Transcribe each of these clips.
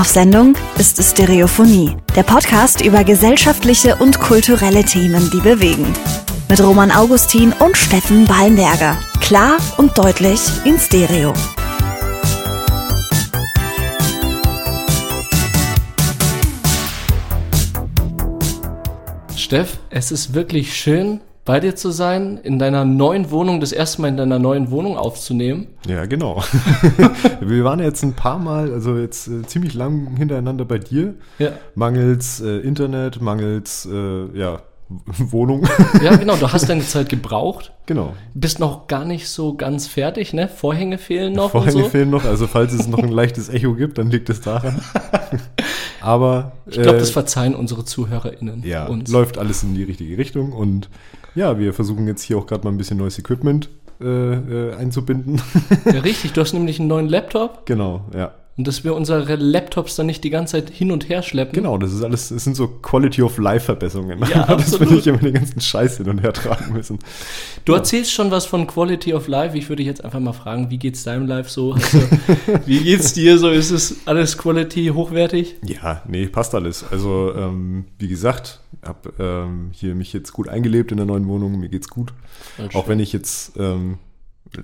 Auf Sendung ist Stereophonie, der Podcast über gesellschaftliche und kulturelle Themen, die bewegen. Mit Roman Augustin und Steffen Ballenberger. Klar und deutlich in Stereo. Steff, es ist wirklich schön, bei dir zu sein, in deiner neuen Wohnung, das erste Mal in deiner neuen Wohnung aufzunehmen. Ja, genau. wir waren jetzt ein paar Mal, also jetzt äh, ziemlich lang hintereinander bei dir. Ja. Mangels äh, Internet, mangels, äh, ja, Wohnung. Ja, genau, du hast deine Zeit gebraucht. genau. Bist noch gar nicht so ganz fertig, ne? Vorhänge fehlen noch Vorhänge und so. fehlen noch, also falls es noch ein leichtes Echo gibt, dann liegt es daran. Aber Ich glaube, äh, das verzeihen unsere ZuhörerInnen ja, uns. läuft alles in die richtige Richtung und ja, wir versuchen jetzt hier auch gerade mal ein bisschen neues Equipment äh, äh, einzubinden. Ja, richtig, du hast nämlich einen neuen Laptop genau, ja. Und dass wir unsere Laptops dann nicht die ganze Zeit hin und her schleppen. Genau, das ist alles, das sind so Quality of Life Verbesserungen. Ja, das will ich immer den ganzen Scheiß hin und her tragen müssen. Du erzählst schon was von Quality of Life. Ich würde dich jetzt einfach mal fragen, wie geht's deinem Life so? Du, wie geht's dir so? Ist es alles Quality hochwertig? Ja, nee, passt alles. Also, ähm, wie gesagt, habe ähm, hier mich jetzt gut eingelebt in der neuen Wohnung, mir geht's gut. Auch wenn ich jetzt ähm,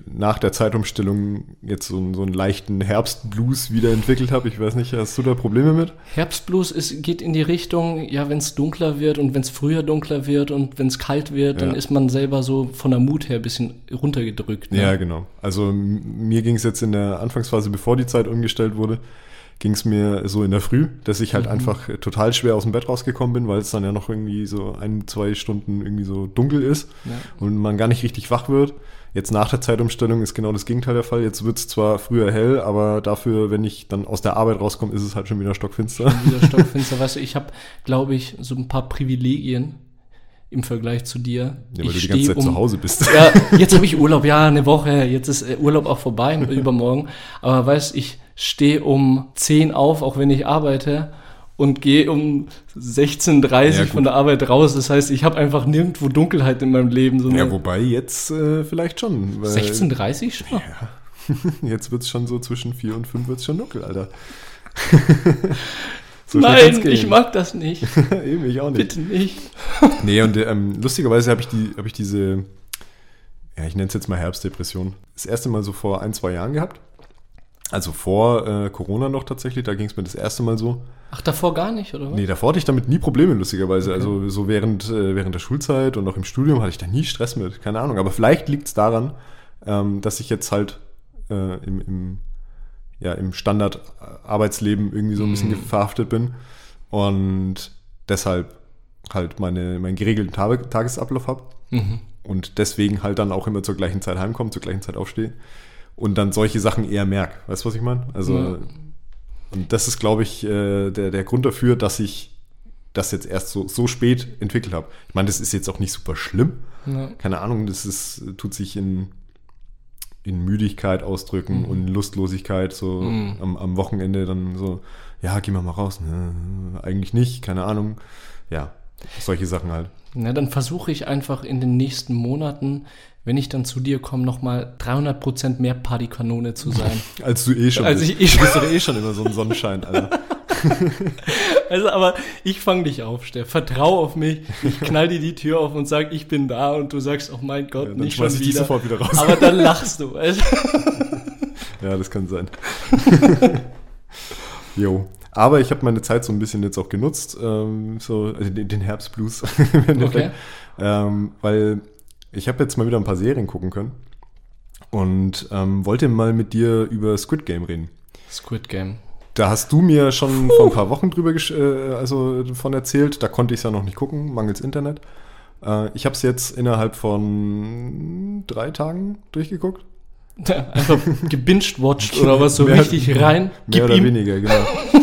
nach der Zeitumstellung jetzt so, einen- so einen leichten Herbstblues wieder entwickelt habe. Ich weiß nicht, hast du da Probleme mit? Herbstblues ist, geht in die Richtung, ja, wenn es dunkler wird und wenn es früher dunkler wird und wenn es kalt wird, dann Ja. ist man selber so von der Mut her ein bisschen runtergedrückt. Ne? Ja, genau. Also mir ging es jetzt in der Anfangsphase, bevor die Zeit umgestellt wurde, ging es mir so in der Früh, dass ich halt Mhm. einfach äh, total schwer aus dem Bett rausgekommen bin, weil es dann ja noch irgendwie so ein, zwei Stunden irgendwie so dunkel ist Ja. und man gar nicht richtig wach wird. Jetzt nach der Zeitumstellung ist genau das Gegenteil der Fall. Jetzt wird es zwar früher hell, aber dafür, wenn ich dann aus der Arbeit rauskomme, ist es halt schon wieder stockfinster. Wieder stockfinster. Weißt du, ich habe, glaube ich, so ein paar Privilegien im Vergleich zu dir. Ja, weil ich du die ganze Zeit zu Hause bist. Ja, jetzt habe ich Urlaub, ja, eine Woche, jetzt ist äh, Urlaub auch vorbei, übermorgen. Aber weißt, ich stehe um 10 auf, auch wenn ich arbeite und gehe um 16.30 Ja, von der Arbeit raus. Das heißt, ich habe einfach nirgendwo Dunkelheit in meinem Leben. Ja, wobei jetzt äh, vielleicht schon. weil 16.30 schon? Jetzt wird es schon so zwischen 4 und 5 wird es schon dunkel, Alter. So Nein, ich mag das nicht. Eben, ich auch nicht. Bitte nicht. Nee, und ähm, lustigerweise habe ich, die, hab ich diese, ja, ich nenne es jetzt mal Herbstdepression, das erste Mal so vor ein, zwei Jahren gehabt. Also vor äh, Corona noch tatsächlich, da ging es mir das erste Mal so. Ach, davor gar nicht, oder was? Nee, davor hatte ich damit nie Probleme, lustigerweise. Also so während, äh, während der Schulzeit und auch im Studium hatte ich da nie Stress mit, keine Ahnung. Aber vielleicht liegt es daran, ähm, dass ich jetzt halt äh, im, im, ja, im Standard-Arbeitsleben irgendwie so ein bisschen Mhm. verhaftet bin und deshalb halt meine, meinen geregelten Tage, Tagesablauf habe Mhm. und deswegen halt dann auch immer zur gleichen Zeit heimkomme, zur gleichen Zeit aufstehe und dann solche Sachen eher merke. Weißt du, was ich meine? Also, Ja. und das ist, glaube ich, äh, der, der Grund dafür, dass ich das jetzt erst so, so spät entwickelt habe. Ich meine, das ist jetzt auch nicht super schlimm. Ja. Keine Ahnung, das ist, tut sich in, in Müdigkeit ausdrücken und Lustlosigkeit, so Mhm. am, am Wochenende dann so, ja, gehen wir mal raus. Ne, eigentlich nicht, keine Ahnung. Ja, solche Sachen halt. Na, dann versuche ich einfach in den nächsten Monaten, wenn ich dann zu dir komme, nochmal 300% mehr Partykanone zu sein. Als du eh schon Als bist. ich eh schon- du bist doch eh schon immer so ein Sonnenschein, Alter. Also, aber ich fange dich auf, Steff. Vertrau auf mich. Ich knall dir die Tür auf und sag, ich bin da. Und du sagst, oh mein Gott, Ja, dann nicht schon schmeiß ich dich wieder. sofort wieder raus. Aber dann lachst du. Also, Ja, das kann sein. Jo. Aber ich habe meine Zeit so ein bisschen jetzt auch genutzt, ähm, so also den, den Herbstblues im Endeffekt. Okay. Ähm, weil ich habe jetzt mal wieder ein paar Serien gucken können und ähm, wollte mal mit dir über Squid Game reden. Squid Game. Da hast du mir schon vor ein paar Wochen drüber äh, also von erzählt. Da konnte ich es ja noch nicht gucken, mangels Internet. Äh, ich habe es jetzt innerhalb von drei Tagen durchgeguckt. Einfach gebinged-watched oder was, so Mehr- richtig rein. Mehr oder ihm. weniger, genau.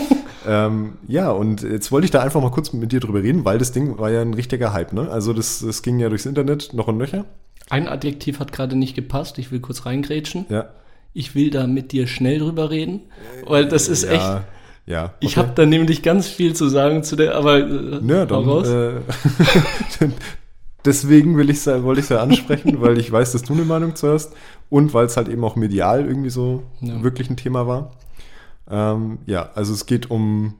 ähm, ja, und jetzt wollte ich da einfach mal kurz mit dir drüber reden, weil das Ding war ja ein richtiger Hype, ne? Also das, das ging ja durchs Internet noch und nöcher. Ein Adjektiv hat gerade nicht gepasst. Ich will kurz reingrätschen. Ja. Ich will da mit dir schnell drüber reden. Weil das ist echt. ja, Ja. Ich habe da nämlich ganz viel zu sagen zu der, aber äh, Ja, hau dann, raus. äh, deswegen will ich's, ja- wollte ich es ja ansprechen, weil ich weiß, dass du eine Meinung zu hast und weil es halt eben auch medial irgendwie so Ja. wirklich ein Thema war. Ähm, ja, also es geht um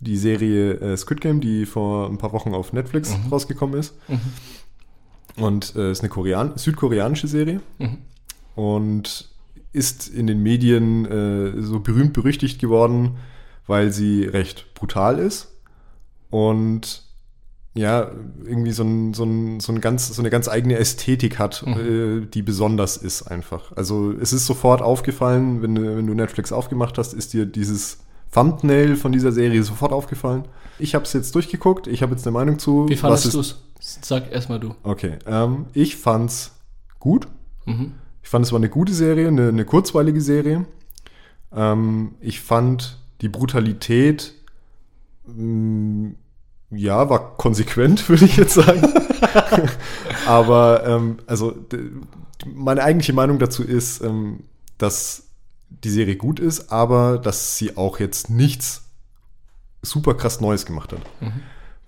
die Serie äh, Squid Game, die vor ein paar Wochen auf Netflix Mhm. rausgekommen ist. Und äh, ist eine Korean südkoreanische Serie Mhm. und ist in den Medien äh, so berühmt berüchtigt geworden, weil sie recht brutal ist und ja, irgendwie so, ein, so, ein, so, ein ganz, so eine ganz eigene Ästhetik hat, äh, die besonders ist einfach. Also es ist sofort aufgefallen, wenn du, wenn du Netflix aufgemacht hast, ist dir dieses Thumbnail von dieser Serie sofort aufgefallen. Ich habe es jetzt durchgeguckt, ich habe jetzt eine Meinung zu. Wie fandest du es? Sag erstmal du. Okay, ähm, ich fand's gut. Mhm. Ich fand, es war eine gute Serie, eine, eine kurzweilige Serie. Ähm, ich fand die Brutalität, mh, ja, war konsequent, würde ich jetzt sagen. Aber, ähm, also, meine eigentliche Meinung dazu ist, ähm, dass die Serie gut ist, aber dass sie auch jetzt nichts super krass Neues gemacht hat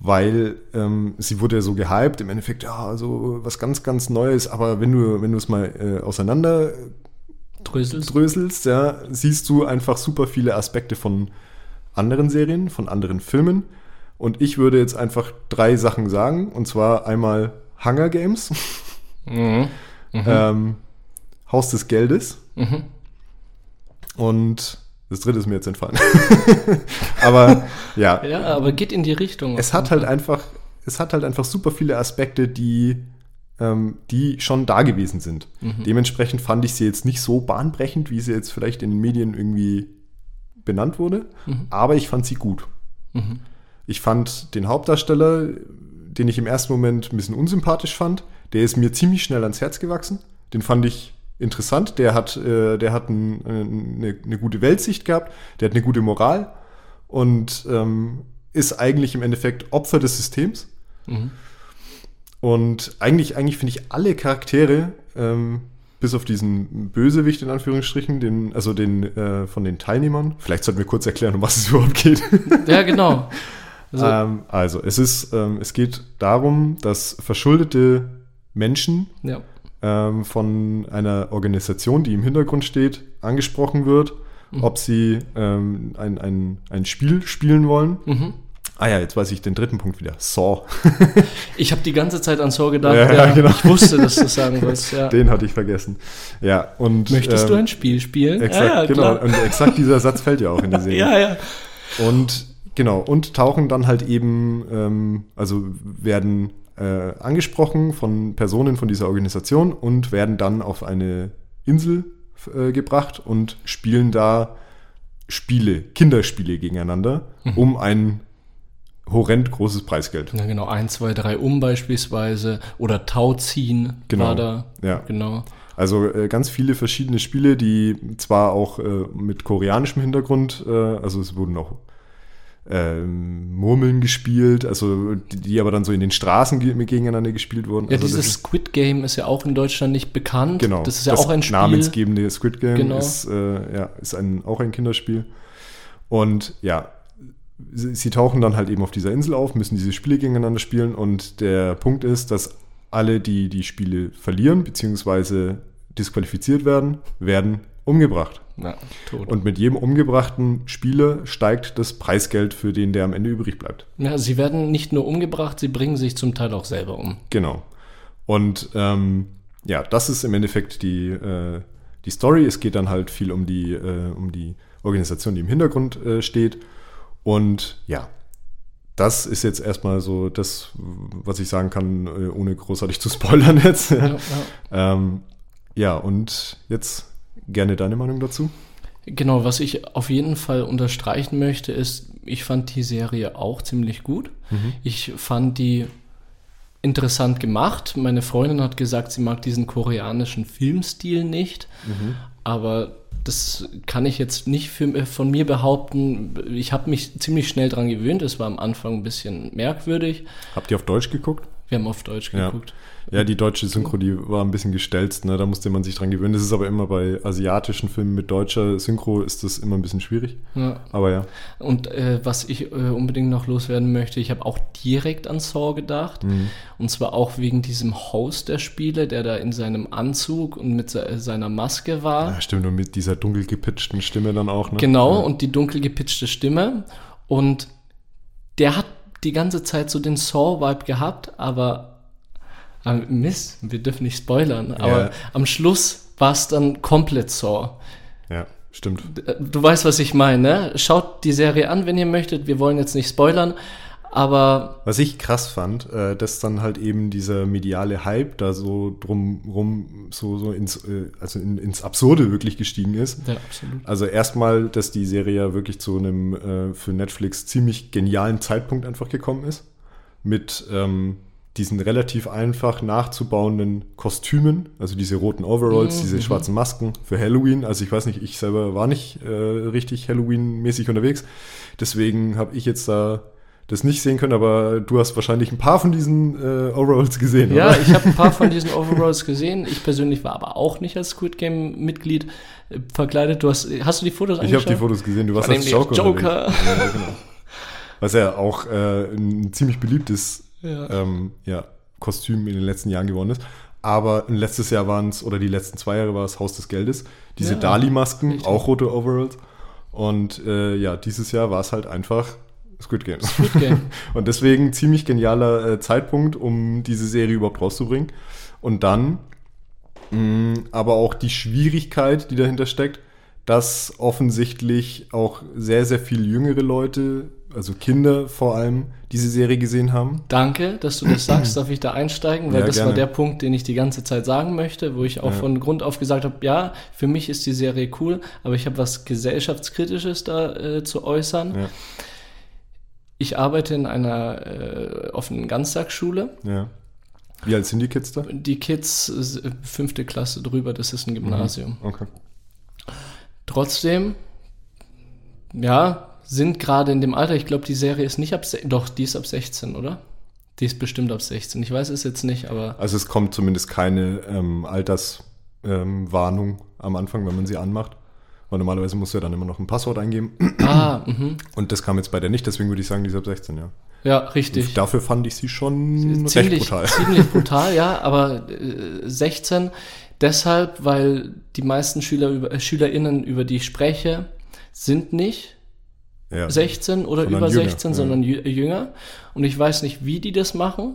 weil ähm, sie wurde ja so gehypt, im Endeffekt, ja, also was ganz, ganz Neues, aber wenn du, wenn du es mal äh, auseinander Dröselst? dröselst, ja, siehst du einfach super viele Aspekte von anderen Serien, von anderen Filmen. Und ich würde jetzt einfach drei Sachen sagen, und zwar einmal Hunger Games, Mhm. ähm, Haus des Geldes Mhm. und das dritte ist mir jetzt entfallen. aber ja, Ja, aber geht in die Richtung. es hat halt einfach, es hat halt einfach super viele Aspekte, die, ähm, die schon da gewesen sind. Dementsprechend fand ich sie jetzt nicht so bahnbrechend, wie sie jetzt vielleicht in den Medien irgendwie benannt wurde, aber ich fand sie gut. Ich fand den Hauptdarsteller, den ich im ersten Moment ein bisschen unsympathisch fand, der ist mir ziemlich schnell ans Herz gewachsen. Den fand ich interessant. Der hat, äh, der hat ein, eine, eine gute Weltsicht gehabt, der hat eine gute Moral und ähm, ist eigentlich im Endeffekt Opfer des Systems. Und eigentlich, eigentlich finde ich alle Charaktere, ähm, bis auf diesen Bösewicht in Anführungsstrichen, den, also den äh, von den Teilnehmern, vielleicht sollten wir kurz erklären, um was es überhaupt geht. Ja, genau. Also, ähm, also es ist, ähm, es geht darum, dass verschuldete Menschen ja. ähm, von einer Organisation, die im Hintergrund steht, angesprochen wird, Mhm. ob sie ähm, ein, ein, ein Spiel spielen wollen. Mhm. Ah ja, jetzt weiß ich den dritten Punkt wieder. Saw. Ich habe die ganze Zeit an Saw gedacht. Ja, Ja, genau. Ich wusste, dass du das sagen wolltest. Ja. Den hatte ich vergessen. Ja, und. Möchtest du ähm, ein Spiel spielen? Exakt, ja, ja, genau. klar. Und exakt dieser Satz fällt ja auch in der Serie. Ja, ja. Und genau, und tauchen dann halt eben, ähm, also werden äh, angesprochen von Personen von dieser Organisation und werden dann auf eine Insel äh, gebracht und spielen da Spiele, Kinderspiele gegeneinander, Mhm. um ein horrend großes Preisgeld. Ja, genau. 1, 2, 3 um beispielsweise. Oder Tauziehen Genau. war da. Ja. Genau. Also äh, ganz viele verschiedene Spiele, die zwar auch äh, mit koreanischem Hintergrund, äh, also es wurden auch ähm, Murmeln gespielt, also die, aber dann so in den Straßen ge gegeneinander gespielt wurden. Ja, also das dieses Squid Game ist ja auch in Deutschland nicht bekannt. genau, Das ist ja auch ein Spiel. namensgebende Squid Game Genau. ist, äh, ja, ist ein, auch ein Kinderspiel. Und ja, sie, sie tauchen dann halt eben auf dieser Insel auf, müssen diese Spiele gegeneinander spielen und der Punkt ist, dass alle, die die Spiele verlieren bzw. disqualifiziert werden, werden umgebracht. Tot. Und mit jedem umgebrachten Spieler steigt das Preisgeld für den, der am Ende übrig bleibt. ja, sie werden nicht nur umgebracht, sie bringen sich zum Teil auch selber um. Genau. Und ähm, ja, das ist im Endeffekt die, äh, die Story. Es geht dann halt viel um die, äh, um die Organisation, die im Hintergrund äh, steht. Und ja, das ist jetzt erstmal so das, was ich sagen kann, äh, ohne großartig zu spoilern jetzt. Ja, ja. ähm, ja, und jetzt gerne deine Meinung dazu. Genau, was ich auf jeden Fall unterstreichen möchte, ist, ich fand die Serie auch ziemlich gut. Ich fand die interessant gemacht. Meine Freundin hat gesagt, sie mag diesen koreanischen Filmstil nicht, aber das kann ich jetzt nicht für, von mir behaupten. Ich habe mich ziemlich schnell dran gewöhnt. Es war am Anfang ein bisschen merkwürdig. Habt ihr auf Deutsch geguckt? Wir haben auf Deutsch geguckt. Ja. Ja, die deutsche Synchro, die war ein bisschen gestelzt, ne? da musste man sich dran gewöhnen. Das ist aber immer bei asiatischen Filmen mit deutscher Synchro ist das immer ein bisschen schwierig. Ja. Aber ja. Und äh, was ich äh, unbedingt noch loswerden möchte, ich habe auch direkt an Saw gedacht. Mhm. Und zwar auch wegen diesem Host der Spiele, der da in seinem Anzug und mit se seiner Maske war. ja, stimmt, und mit dieser dunkel gepitchten Stimme dann auch. Ne? Genau, Ja. und die dunkel gepitchte Stimme. Und der hat die ganze Zeit so den Saw-Vibe gehabt, aber äh, Mist, wir dürfen nicht spoilern, aber Ja. am Schluss war es dann komplett Saw. Ja, stimmt. Äh, Du weißt, was ich meine, ne? Schaut die Serie an, wenn ihr möchtet. Wir wollen jetzt nicht spoilern, aber Was ich krass fand, äh, dass dann halt eben dieser mediale Hype da so drumrum so, so ins, äh, also in, ins Absurde wirklich gestiegen ist. ja, absolut. Also erstmal, dass die Serie ja wirklich zu einem äh, für Netflix ziemlich genialen Zeitpunkt einfach gekommen ist. Mit ähm, diesen relativ einfach nachzubauenden Kostümen, also diese roten Overalls, Mhm, diese mhm. schwarzen Masken für Halloween. Also ich weiß nicht, ich selber war nicht äh, richtig Halloween-mäßig unterwegs. Deswegen habe ich jetzt da das nicht sehen können, aber du hast wahrscheinlich ein paar von diesen äh, Overalls gesehen, Ja, oder? ich habe ein paar von diesen Overalls gesehen. Ich persönlich war aber auch nicht als Squid Game Mitglied äh, verkleidet. Du hast, hast du die Fotos Ich habe angeschaut? die Fotos gesehen, du warst als Joker. Joker. Ja, genau. Was ja auch äh, ein ziemlich beliebtes Ja. ähm, ja, Kostüm in den letzten Jahren geworden ist. Aber letztes Jahr waren es, oder die letzten zwei Jahre war es Haus des Geldes. Diese Ja, Dali-Masken, auch rote Overalls. Und äh, ja, dieses Jahr war es halt einfach Squid Games. Squid Game. Und deswegen ziemlich genialer äh, Zeitpunkt, um diese Serie überhaupt rauszubringen. Und dann mh, aber auch die Schwierigkeit, die dahinter steckt, dass offensichtlich auch sehr, sehr viele jüngere Leute, also Kinder vor allem, diese Serie gesehen haben. Danke, dass du das sagst. Darf ich da einsteigen? Weil Ja, das war gerne. der Punkt, den ich die ganze Zeit sagen möchte, wo ich auch Ja. von Grund auf gesagt habe, ja, für mich ist die Serie cool, aber ich habe was gesellschaftskritisches da äh, zu äußern. Ja. Ich arbeite in einer äh, offenen Ganztagsschule. Ja. Wie alt sind die Kids da? Die Kids, äh, fünfte Klasse drüber, das ist ein Gymnasium. Okay. Trotzdem, ja, sind gerade in dem Alter, ich glaube, die Serie ist nicht ab, doch, die ist ab 16, oder? Die ist bestimmt ab 16. Ich weiß es jetzt nicht, aber Also es kommt zumindest keine ähm, Alterswarnung ähm, am Anfang, wenn man sie anmacht. Weil normalerweise musst du ja dann immer noch ein Passwort eingeben. ah, mhm. Und das kam jetzt bei der nicht, deswegen würde ich sagen, die ist ab 16, ja. ja, richtig. Dafür fand ich sie schon recht ziemlich, brutal. ziemlich brutal, ja, aber äh, 16 deshalb, weil die meisten Schüler über, äh, SchülerInnen, über die ich spreche, sind nicht Ja. 16 oder Sondern über jünger, 16, ja. sondern jü- jünger. Und ich weiß nicht, wie die das machen,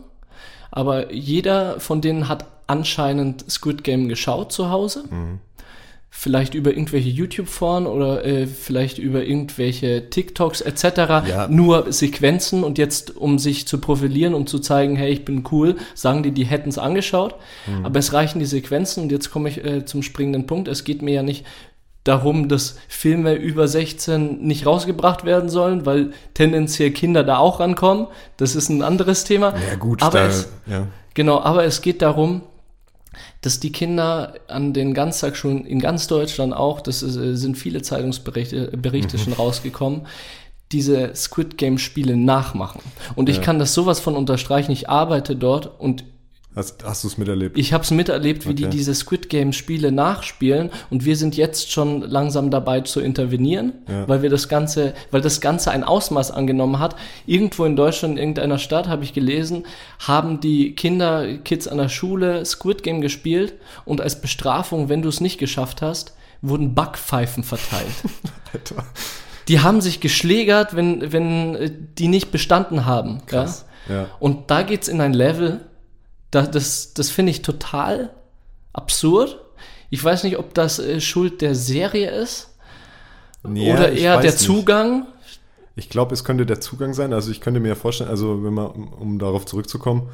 aber jeder von denen hat anscheinend Squid Game geschaut zu Hause. Mhm. Vielleicht über irgendwelche YouTube-Foren oder äh, vielleicht über irgendwelche TikToks etc. Ja. Nur Sequenzen und jetzt, um sich zu profilieren, um zu zeigen, hey, ich bin cool, sagen die, die hätten es angeschaut. Mhm. Aber es reichen die Sequenzen und jetzt komme ich äh, zum springenden Punkt. Es geht mir ja nicht darum, dass Filme über 16 nicht rausgebracht werden sollen, weil tendenziell Kinder da auch rankommen. Das ist ein anderes Thema. Ja, gut, aber da, es, ja. Genau, aber es geht darum, dass die Kinder an den Ganztagsschulen in ganz Deutschland auch, das ist, äh, sind viele Zeitungsberichte Berichte schon rausgekommen, diese Squid Game Spiele nachmachen. Und ich Ja. kann das sowas von unterstreichen. Ich arbeite dort und Hast, hast du es miterlebt? ich habe es miterlebt, wie die Okay. diese Squid Game Spiele nachspielen und wir sind jetzt schon langsam dabei zu intervenieren, Ja. weil wir das ganze, weil das ganze ein Ausmaß angenommen hat. Irgendwo in Deutschland, in irgendeiner Stadt habe ich gelesen, haben die Kinder, Kids an der Schule Squid Game gespielt und als Bestrafung, wenn du es nicht geschafft hast, wurden Backpfeifen verteilt. Alter. die haben sich geschlägert, wenn wenn äh, die nicht bestanden haben. Krass. Ja? Ja. Und da geht's in ein Level, da, das, das finde ich total absurd. Ich weiß nicht, ob das äh, Schuld der Serie ist Ja, oder ich eher der nicht. Zugang. Ich glaube, es könnte der Zugang sein. Also ich könnte mir vorstellen, also wenn man, um, darauf zurückzukommen,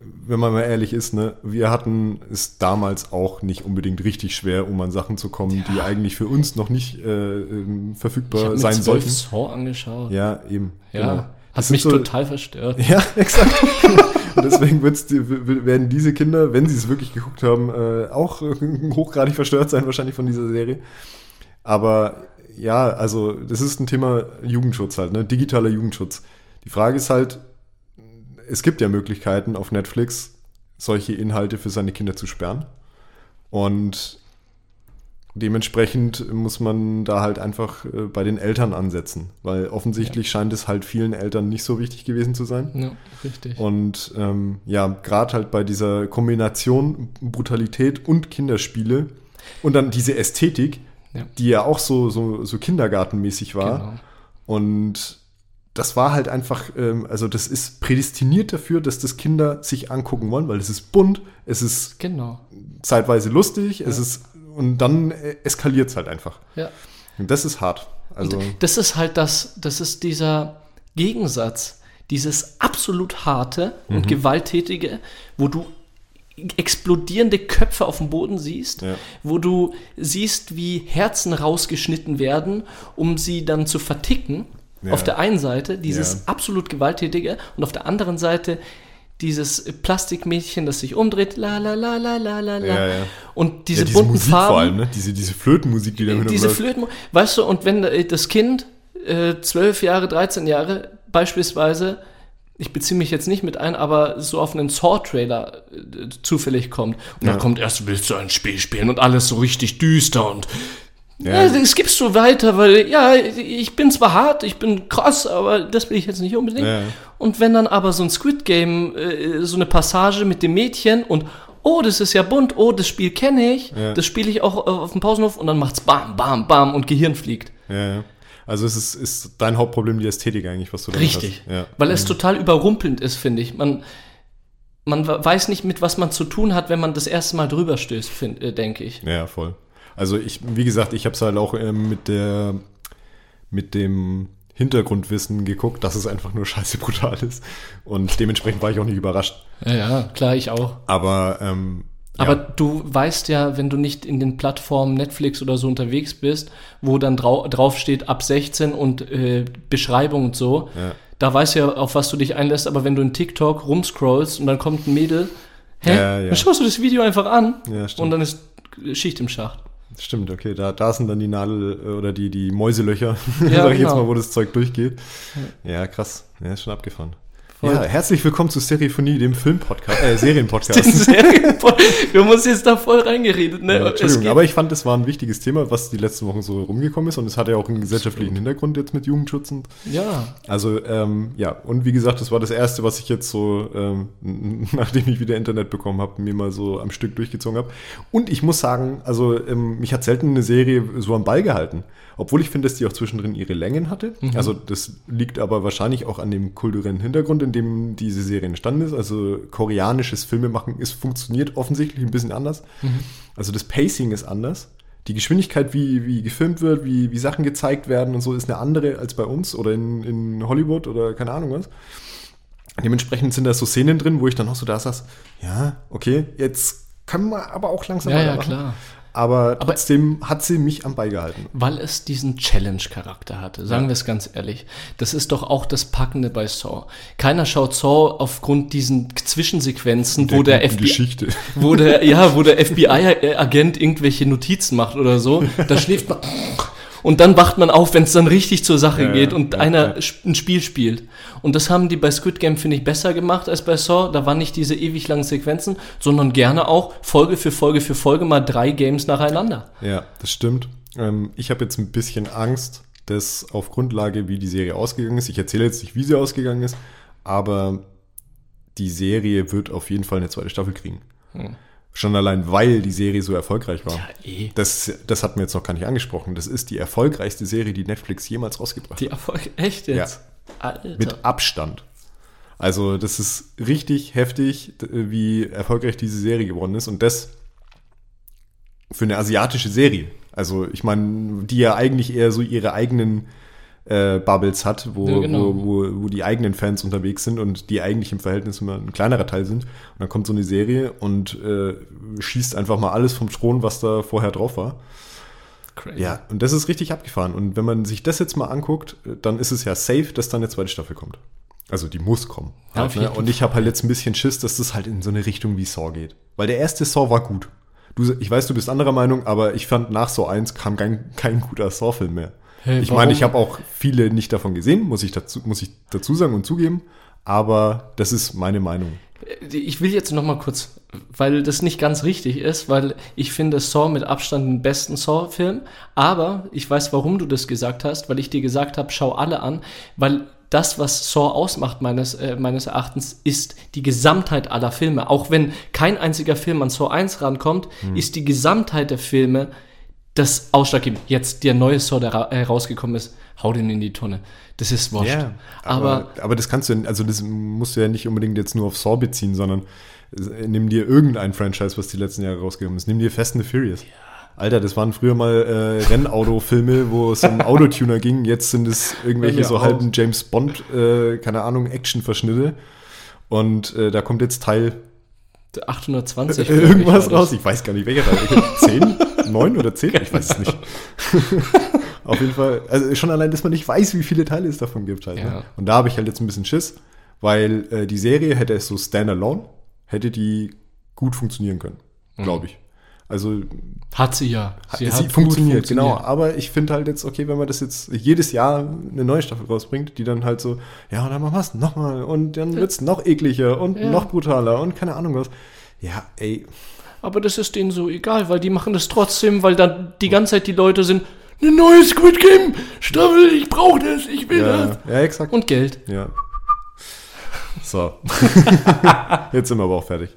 wenn man mal ehrlich ist, ne, wir hatten es damals auch nicht unbedingt richtig schwer, um an Sachen zu kommen, die eigentlich für uns noch nicht äh, ähm, Ich verfügbar habe mir sein sollten. Saw angeschaut. Ja, eben. Ja, genau. Hat Das mich sind so- total verstört. Ja, exakt. Und deswegen wird's, die- werden diese Kinder, wenn sie es wirklich geguckt haben, äh, auch hochgradig verstört sein wahrscheinlich von dieser Serie. Aber ja, also das ist ein Thema Jugendschutz halt, ne? digitaler Jugendschutz. Die Frage ist halt, es gibt ja Möglichkeiten auf Netflix, solche Inhalte für seine Kinder zu sperren. Und dementsprechend muss man da halt einfach äh, bei den Eltern ansetzen, weil offensichtlich ja. scheint es halt vielen Eltern nicht so wichtig gewesen zu sein. Ja, richtig. Und ähm, ja, gerade halt bei dieser Kombination Brutalität und Kinderspiele und dann diese Ästhetik, ja. die ja auch so, so, so kindergartenmäßig war. Genau. Und das war halt einfach, ähm, also das ist prädestiniert dafür, dass das Kinder sich angucken wollen, weil es ist bunt, es ist genau. zeitweise lustig, ja. es ist und dann äh, eskaliert es halt einfach. Ja. Und das ist hart. Also und das ist halt das, das ist dieser Gegensatz, dieses absolut harte und mhm. gewalttätige, wo du explodierende Köpfe auf dem Boden siehst, ja. wo du siehst, wie Herzen rausgeschnitten werden, um sie dann zu verticken. Ja. Auf der einen Seite dieses ja. absolut gewalttätige und auf der anderen Seite dieses Plastikmädchen, das sich umdreht, la la la la la la la. Ja, ja. Und diese, ja, diese bunten Musik Farben. Vor allem, ne? Diese, diese Flötenmusik, die da mit Diese Flöten, weißt du, und wenn äh, das Kind äh, 12 Jahre, 13 Jahre beispielsweise, ich beziehe mich jetzt nicht mit ein, aber so auf einen Saw-Trailer äh, zufällig kommt. Und ja. dann kommt erst, willst du ein Spiel spielen und alles so richtig düster und ja. ja, das gibst du weiter, weil ja, ich bin zwar hart, ich bin krass, aber das will ich jetzt nicht unbedingt. Ja. Und wenn dann aber so ein Squid Game, äh, so eine Passage mit dem Mädchen und oh, das ist ja bunt, oh, das Spiel kenne ich, ja. das spiele ich auch auf dem Pausenhof und dann macht's bam, bam, bam und Gehirn fliegt. Ja. Also es ist, ist dein Hauptproblem die Ästhetik eigentlich, was du da Richtig, hast. Ja. weil es mhm. total überrumpelnd ist, finde ich. Man, man weiß nicht, mit was man zu tun hat, wenn man das erste Mal drüber stößt, äh, denke ich. Ja, voll. Also ich, wie gesagt, ich habe es halt auch ähm, mit der, mit dem Hintergrundwissen geguckt, dass es einfach nur scheiße brutal ist. Und dementsprechend war ich auch nicht überrascht. Ja, ja klar, ich auch. Aber, ähm, aber ja. du weißt ja, wenn du nicht in den Plattformen Netflix oder so unterwegs bist, wo dann drau drauf steht ab 16 und äh, Beschreibung und so, ja. da weißt du ja, auf was du dich einlässt. Aber wenn du in TikTok rumscrollst und dann kommt ein Mädel, hä, ja, dann schaust du das Video einfach an und dann ist Schicht im Schacht. Stimmt, okay, da, da sind dann die Nadel äh, oder die, die Mäuselöcher, ja, sag ich genau. jetzt mal, wo das Zeug durchgeht. Ja, krass. Ja, ist schon abgefahren. Voll. Ja, herzlich willkommen zu Seriephonie, dem Filmpodcast, äh, Serienpodcast. Serienpod Wir haben uns jetzt da voll reingeredet, ne? Ja, Entschuldigung, aber ich fand, das war ein wichtiges Thema, was die letzten Wochen so rumgekommen ist und es hat ja auch einen gesellschaftlichen Hintergrund jetzt mit Jugendschutz und. Ja. Also, ähm, ja, und wie gesagt, das war das erste, was ich jetzt so, ähm, nachdem ich wieder Internet bekommen habe, mir mal so am Stück durchgezogen habe. Und ich muss sagen, also, ähm, mich hat selten eine Serie so am Ball gehalten. Obwohl ich finde, dass die auch zwischendrin ihre Längen hatte. Mhm. Also das liegt aber wahrscheinlich auch an dem kulturellen Hintergrund, in dem diese Serie entstanden ist. Also koreanisches Filmemachen ist, funktioniert offensichtlich ein bisschen anders. Mhm. Also das Pacing ist anders. Die Geschwindigkeit, wie, wie gefilmt wird, wie, wie Sachen gezeigt werden und so, ist eine andere als bei uns oder in, in Hollywood oder keine Ahnung was. Dementsprechend sind da so Szenen drin, wo ich dann auch so da saß, ja, okay, jetzt können wir aber auch langsam ja, ja, klar. Aber trotzdem aber hat sie mich am Ball gehalten. Weil es diesen Challenge-Charakter hatte, sagen ja. wir es ganz ehrlich. Das ist doch auch das Packende bei Saw. Keiner schaut Saw aufgrund diesen Zwischensequenzen, der wo der FBI, wo der, ja, wo der FBI-Agent irgendwelche Notizen macht oder so. Da schläft man und dann wacht man auf, wenn es dann richtig zur Sache ja, geht und ja, einer ja. ein Spiel spielt. Und das haben die bei Squid Game, finde ich, besser gemacht als bei Saw. Da waren nicht diese ewig langen Sequenzen, sondern gerne auch Folge für Folge für Folge mal drei Games nacheinander. Ja, das stimmt. Ähm, ich habe jetzt ein bisschen Angst, dass auf Grundlage, wie die Serie ausgegangen ist, ich erzähle jetzt nicht, wie sie ausgegangen ist, aber die Serie wird auf jeden Fall eine zweite Staffel kriegen. Hm. Schon allein, weil die Serie so erfolgreich war. Ja, eh. Das, das hat mir jetzt noch gar nicht angesprochen. Das ist die erfolgreichste Serie, die Netflix jemals rausgebracht hat. Die Erfolg, echt jetzt? Ja. Alter. Mit Abstand. Also, das ist richtig heftig, wie erfolgreich diese Serie geworden ist. Und das für eine asiatische Serie. Also, ich meine, die ja eigentlich eher so ihre eigenen äh, Bubbles hat, wo, ja, genau. wo, wo, wo, die eigenen Fans unterwegs sind und die eigentlich im Verhältnis immer ein kleinerer Teil sind. Und dann kommt so eine Serie und äh, schießt einfach mal alles vom Thron, was da vorher drauf war. Crazy. Ja, und das ist richtig abgefahren. Und wenn man sich das jetzt mal anguckt, dann ist es ja safe, dass dann eine zweite Staffel kommt. Also die muss kommen. Ja, halt, ne? Und ich habe halt jetzt ein bisschen Schiss, dass das halt in so eine Richtung wie Saw geht. Weil der erste Saw war gut. Du, ich weiß, du bist anderer Meinung, aber ich fand nach Saw 1 kam kein, kein guter Saw-Film mehr. Hey, ich meine, ich habe auch viele nicht davon gesehen, muss ich dazu, muss ich dazu sagen und zugeben. Aber das ist meine Meinung. Ich will jetzt noch mal kurz, weil das nicht ganz richtig ist, weil ich finde Saw mit Abstand den besten Saw-Film. Aber ich weiß, warum du das gesagt hast, weil ich dir gesagt habe, schau alle an, weil das, was Saw ausmacht, meines, äh, meines Erachtens, ist die Gesamtheit aller Filme. Auch wenn kein einziger Film an Saw 1 rankommt, hm. ist die Gesamtheit der Filme das Ausschlaggebend. Jetzt der neue Saw, der rausgekommen ist, hau den in die Tonne. Das ist wurscht. Ja, aber, aber, aber das kannst du, also das musst du ja nicht unbedingt jetzt nur auf Saw beziehen, sondern nimm dir irgendein Franchise, was die letzten Jahre rausgekommen ist. Nimm dir Fast and the Furious. Ja. Alter, das waren früher mal äh, Rennauto-Filme, wo es um Autotuner ging. Jetzt sind es irgendwelche so halben James Bond, äh, keine Ahnung, Action-Verschnitte. Und äh, da kommt jetzt Teil 820. irgendwas raus. Ich weiß gar nicht, welcher Teil. 10? 9 oder 10? Ich weiß es nicht. Auf jeden Fall. Also schon allein, dass man nicht weiß, wie viele Teile es davon gibt. Halt, ne? ja. ne? Und da habe ich halt jetzt ein bisschen Schiss, weil äh, die Serie hätte es so standalone, hätte die gut funktionieren können, glaube ich. Also hat sie ja. Sie, sie hat funktioniert, genau. Aber ich finde halt jetzt, okay, wenn man das jetzt jedes Jahr eine neue Staffel rausbringt, die dann halt so, ja, und dann machen wir es nochmal und dann wird es noch ekliger und ja. noch brutaler und keine Ahnung was. Ja, ey. Aber das ist denen so egal, weil die machen das trotzdem, weil dann die ganze Zeit die Leute sind, eine neue Squid Game Staffel, ich brauche das, ich will ja, das. Ja, exakt. Und Geld. Ja. So. jetzt sind wir aber auch fertig.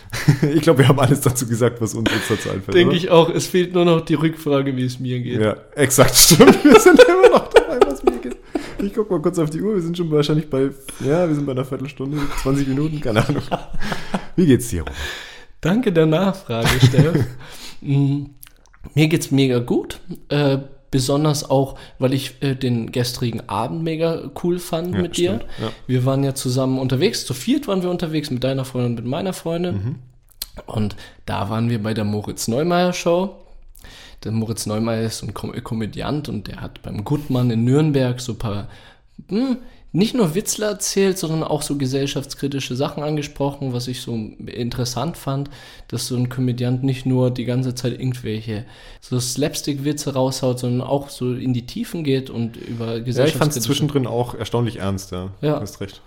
ich glaube, wir haben alles dazu gesagt, was uns jetzt dazu einfällt. Denke ich auch. Es fehlt nur noch die Rückfrage, wie es mir geht. Ja, exakt, stimmt. Wir sind immer noch dabei, was mir geht. Ich gucke mal kurz auf die Uhr. Wir sind schon wahrscheinlich bei, ja, wir sind bei einer Viertelstunde, 20 Minuten, keine Ahnung. Wie geht's dir, Robert? Danke der Nachfrage, Steff. Mm, mir geht's mega gut. Äh, besonders auch, weil ich äh, den gestrigen Abend mega cool fand ja, mit dir. ja. Wir waren ja zusammen unterwegs, zu viert waren wir unterwegs mit deiner Freundin und mit meiner Freundin. Mhm. Und da waren wir bei der Moritz Neumeier Show. Der Moritz Neumeier ist ein Kom Komödiant und der hat beim Gutmann in Nürnberg so ein paar hm, nicht nur Witzler erzählt, sondern auch so gesellschaftskritische Sachen angesprochen, was ich so interessant fand, dass so ein Komödiant nicht nur die ganze Zeit irgendwelche so Slapstick-Witze raushaut, sondern auch so in die Tiefen geht und über gesellschaftskritische... Ja, ich fand es zwischendrin auch erstaunlich ernst, ja. Ja. Du hast recht.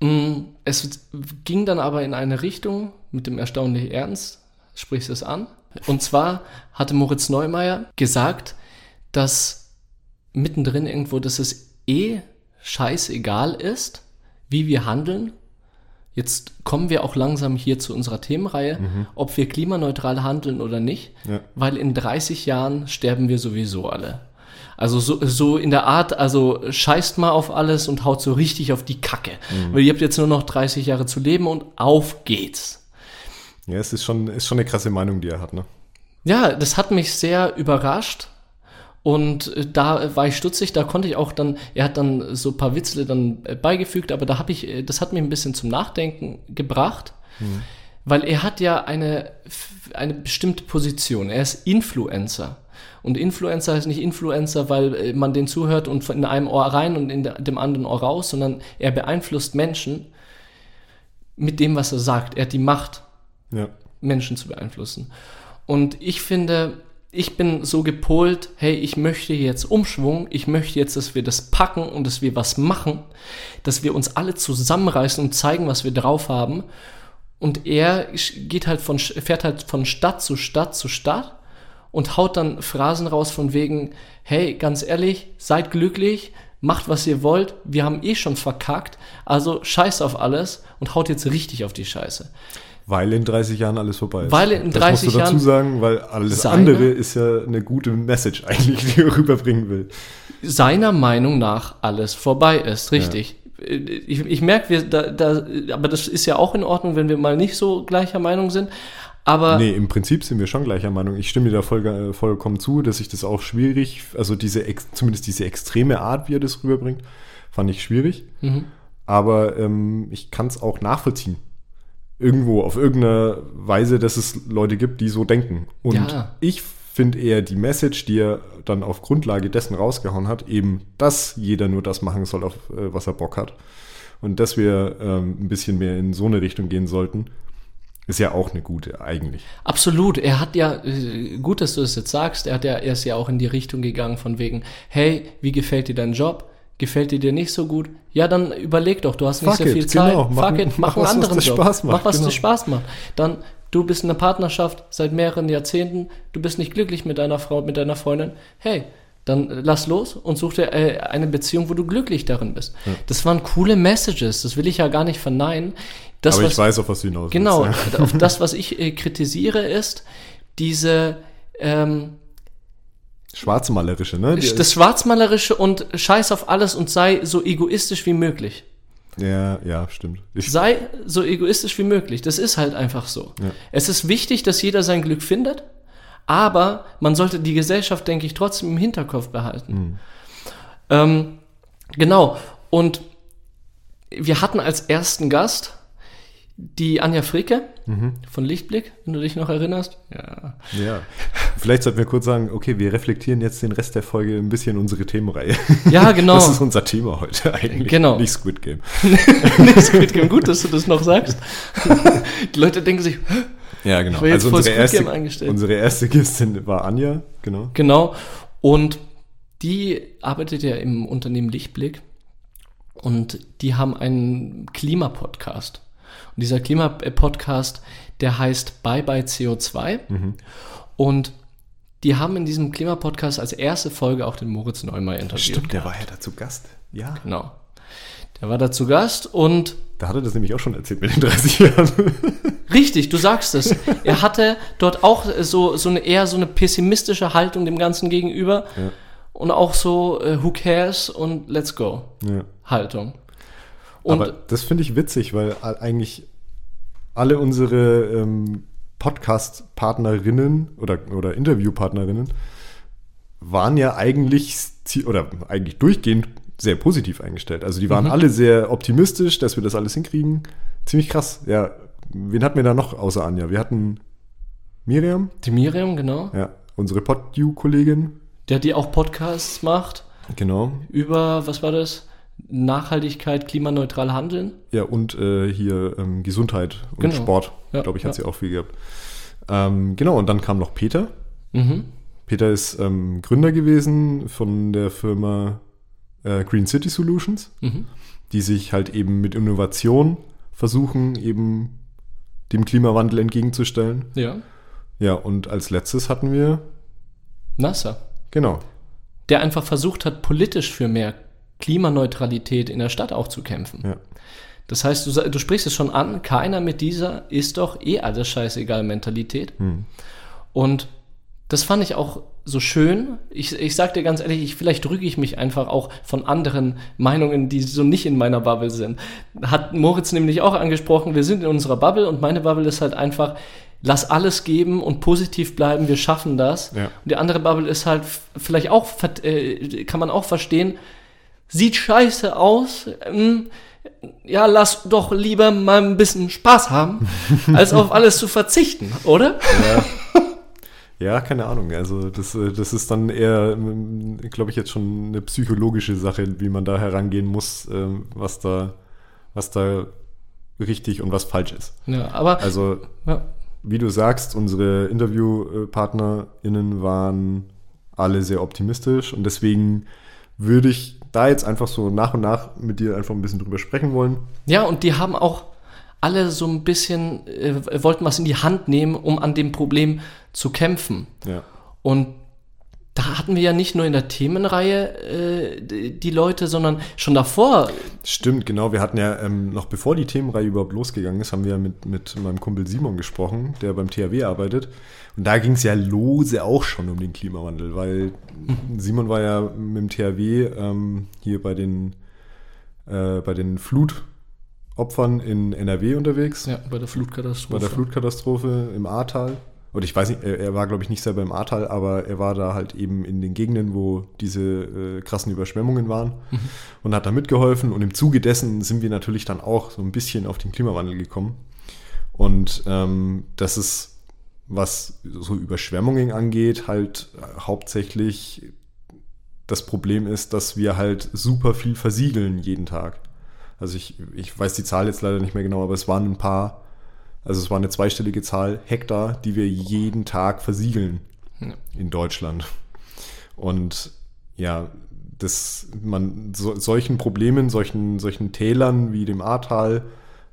Mm, es ging dann aber in eine Richtung mit dem erstaunlich Ernst, sprichst es an. Und zwar hatte Moritz Neumeier gesagt, dass mittendrin irgendwo, dass es eh scheißegal ist, wie wir handeln. Jetzt kommen wir auch langsam hier zu unserer Themenreihe, mhm. ob wir klimaneutral handeln oder nicht, ja. weil in 30 Jahren sterben wir sowieso alle. Also so, so in der Art, also scheißt mal auf alles und haut so richtig auf die Kacke. Mhm. Weil ihr habt jetzt nur noch 30 Jahre zu leben und auf geht's. Ja, es ist schon, ist schon eine krasse Meinung, die er hat, ne? Ja, das hat mich sehr überrascht, und äh, da war ich stutzig, da konnte ich auch dann, er hat dann so ein paar Witzle dann äh, beigefügt, aber da habe ich, äh, das hat mich ein bisschen zum Nachdenken gebracht, mhm. weil er hat ja eine, eine bestimmte Position. Er ist Influencer. Und Influencer heißt nicht Influencer, weil man den zuhört und in einem Ohr rein und in dem anderen Ohr raus, sondern er beeinflusst Menschen mit dem, was er sagt. Er hat die Macht, ja. Menschen zu beeinflussen. Und ich finde, ich bin so gepolt, hey, ich möchte jetzt Umschwung, ich möchte jetzt, dass wir das packen und dass wir was machen, dass wir uns alle zusammenreißen und zeigen, was wir drauf haben. Und er geht halt von, fährt halt von Stadt zu Stadt zu Stadt und haut dann Phrasen raus von wegen, hey, ganz ehrlich, seid glücklich, macht was ihr wollt, wir haben eh schon verkackt, also scheiß auf alles und haut jetzt richtig auf die Scheiße. Weil in 30 Jahren alles vorbei ist. Weil in 30 Jahren. Das musst du dazu sagen, weil alles andere ist ja eine gute Message eigentlich, die er rüberbringen will. Seiner Meinung nach alles vorbei ist, richtig. Ja. Ich, ich merke, wir, da, da, aber das ist ja auch in Ordnung, wenn wir mal nicht so gleicher Meinung sind. Aber nee, im Prinzip sind wir schon gleicher Meinung. Ich stimme dir da voll, vollkommen zu, dass ich das auch schwierig, also diese, zumindest diese extreme Art, wie er das rüberbringt, fand ich schwierig. Mhm. Aber ähm, ich kann es auch nachvollziehen irgendwo auf irgendeine Weise, dass es Leute gibt, die so denken. Und ja. ich finde eher die Message, die er dann auf Grundlage dessen rausgehauen hat, eben, dass jeder nur das machen soll, auf äh, was er Bock hat. Und dass wir ähm, ein bisschen mehr in so eine Richtung gehen sollten, ist ja auch eine gute eigentlich. Absolut. Er hat ja, äh, gut, dass du es das jetzt sagst, er, hat ja, er ist ja auch in die Richtung gegangen von wegen, hey, wie gefällt dir dein Job? Gefällt die dir nicht so gut? Ja, dann überleg doch, du hast nicht Fuck so viel it, Zeit. genau. Fuck Mach- it, mach mach einen was, was anderen dir Job. Spaß macht, Mach was genau. dir Spaß macht. Dann, du bist in einer Partnerschaft seit mehreren Jahrzehnten, du bist nicht glücklich mit deiner Frau, mit deiner Freundin. Hey, dann lass los und such dir äh, eine Beziehung, wo du glücklich darin bist. Das waren coole Messages, das will ich ja gar nicht verneinen. Das, Aber was, ich weiß, auf was du hinaus Genau. Ja. auf das, was ich äh, kritisiere, ist diese ähm, Schwarzmalerische, ne? Die- das Schwarzmalerische und scheiß auf alles und sei so egoistisch wie möglich. ja, ja, stimmt. Ich, Sei so egoistisch wie möglich. Das ist halt einfach so. Ja. Es ist wichtig, dass jeder sein Glück findet, aber man sollte die Gesellschaft, denke ich, trotzdem im Hinterkopf behalten. Ähm, genau. Und wir hatten als ersten Gast die Anja Fricke von Lichtblick, wenn du dich noch erinnerst. Ja. ja. Vielleicht sollten wir kurz sagen, okay, wir reflektieren jetzt den Rest der Folge ein bisschen unsere Themenreihe. Ja, genau. Das ist unser Thema heute eigentlich. Genau. Nicht Squid Game. Nicht Squid Game. Gut, dass du das noch sagst. Die Leute denken sich? Ja, genau. Ich war jetzt also voll unsere Squid Game erste, eingestellt. unsere erste Gästin war Anja, genau. Genau. Und die arbeitet ja im Unternehmen Lichtblick und die haben einen Klimapodcast. Und dieser Klimapodcast, der heißt Bye Bye CO2. Und die haben in diesem Klimapodcast als erste Folge auch den Moritz Neumeier interviewt. der war ja dazu Gast. Ja. Genau. Der war da zu Gast und Da hat er das nämlich auch schon erzählt mit den 30 Jahren. Richtig, du sagst es. Er hatte dort auch so, so eine eher so eine pessimistische Haltung dem Ganzen gegenüber Ja. und auch so äh, Who cares und Let's go ja. Haltung. Und Aber das finde ich witzig, weil eigentlich alle unsere ähm, Podcast-Partnerinnen oder, oder Interviewpartnerinnen waren ja eigentlich oder eigentlich durchgehend sehr positiv eingestellt. Also die waren Mhm. alle sehr optimistisch, dass wir das alles hinkriegen. Ziemlich krass. Ja, wen hatten wir da noch außer Anja? Wir hatten Miriam, die Miriam, genau, ja, unsere PodU-Kollegin, der die auch Podcasts macht genau. über, was war das? Nachhaltigkeit, klimaneutral handeln. Ja, und äh, hier ähm, Gesundheit und Genau. Sport, Ja, glaube ich, hat ja. sie auch viel gehabt. Ähm, genau, und dann kam noch Peter. Mhm. Peter ist ähm, Gründer gewesen von der Firma äh, Green City Solutions, Mhm. die sich halt eben mit Innovation versuchen, eben dem Klimawandel entgegenzustellen. Ja. Ja, und als letztes hatten wir, NASA. genau, Der einfach versucht hat, politisch für mehr Klimaneutralität in der Stadt auch zu kämpfen. ja. Das heißt, du, du sprichst es schon an, keiner mit dieser ist doch eh alles scheißegal Mentalität. Hm. Und das fand ich auch so schön. Ich, ich sag dir ganz ehrlich, ich, vielleicht drücke ich mich einfach auch von anderen Meinungen, die so nicht in meiner Bubble sind. Hat Moritz nämlich auch angesprochen, wir sind in unserer Bubble und meine Bubble ist halt einfach, lass alles geben und positiv bleiben, wir schaffen das. Ja. Und die andere Bubble ist halt vielleicht auch, äh, kann man auch verstehen, sieht scheiße aus. Ähm, ja, lass doch lieber mal ein bisschen Spaß haben, als auf alles zu verzichten, oder? Ja, keine Ahnung. Also das, äh, das ist dann eher, glaube ich, jetzt schon eine psychologische Sache, wie man da herangehen muss, ähm, was da, was da richtig und was falsch ist. Ja, aber Also ja, wie du sagst, unsere InterviewpartnerInnen waren alle sehr optimistisch und deswegen würde ich da jetzt einfach so nach und nach mit dir einfach ein bisschen drüber sprechen wollen. ja, und die haben auch alle so ein bisschen, äh, wollten was in die Hand nehmen, um an dem Problem zu kämpfen. Ja. Und da hatten wir ja nicht nur in der Themenreihe äh, die Leute, sondern schon davor. Stimmt, genau. Wir hatten ja ähm, noch bevor die Themenreihe überhaupt losgegangen ist, haben wir ja mit, mit meinem Kumpel Simon gesprochen, der beim THW arbeitet. Und da ging es ja lose auch schon um den Klimawandel, weil Simon war ja mit dem THW ähm, hier bei den, äh, bei den Flutopfern in NRW unterwegs. Ja, bei der Flutkatastrophe. bei der Flutkatastrophe im Ahrtal. Und ich weiß nicht, er, er war, glaube ich, nicht selber im Ahrtal, aber er war da halt eben in den Gegenden, wo diese äh, krassen Überschwemmungen waren und hat da mitgeholfen. Und im Zuge dessen sind wir natürlich dann auch so ein bisschen auf den Klimawandel gekommen. Und ähm, das ist, was so Überschwemmungen angeht, halt äh, hauptsächlich das Problem ist, dass wir halt super viel versiegeln jeden Tag. Also ich, ich weiß die Zahl jetzt leider nicht mehr genau, aber es waren ein paar, also es war eine zweistellige Zahl Hektar, die wir jeden Tag versiegeln Ja. in Deutschland. Und ja, dass man so, solchen Problemen, solchen, solchen Tälern wie dem Ahrtal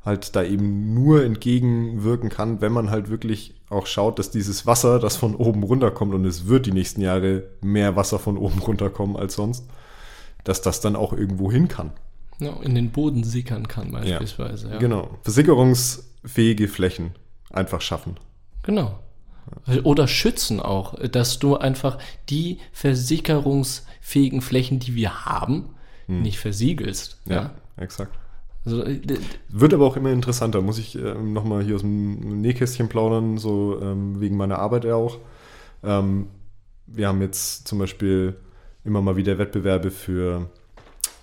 halt da eben nur entgegenwirken kann, wenn man halt wirklich auch schaut, dass dieses Wasser, das von oben runterkommt, und es wird die nächsten Jahre mehr Wasser von oben runterkommen als sonst, dass das dann auch irgendwo hin kann. Ja, in den Boden sickern kann beispielsweise. Ja, ja. Genau. Versickerungsfähige Flächen einfach schaffen. Genau. Oder schützen auch, dass du einfach die versickerungsfähigen Flächen, die wir haben, hm. nicht versiegelst. Ja, ja, exakt. Also, äh, Wird aber auch immer interessanter, muss ich äh, nochmal hier aus dem Nähkästchen plaudern, so ähm, wegen meiner Arbeit ja auch. Ähm, wir haben jetzt zum Beispiel immer mal wieder Wettbewerbe für,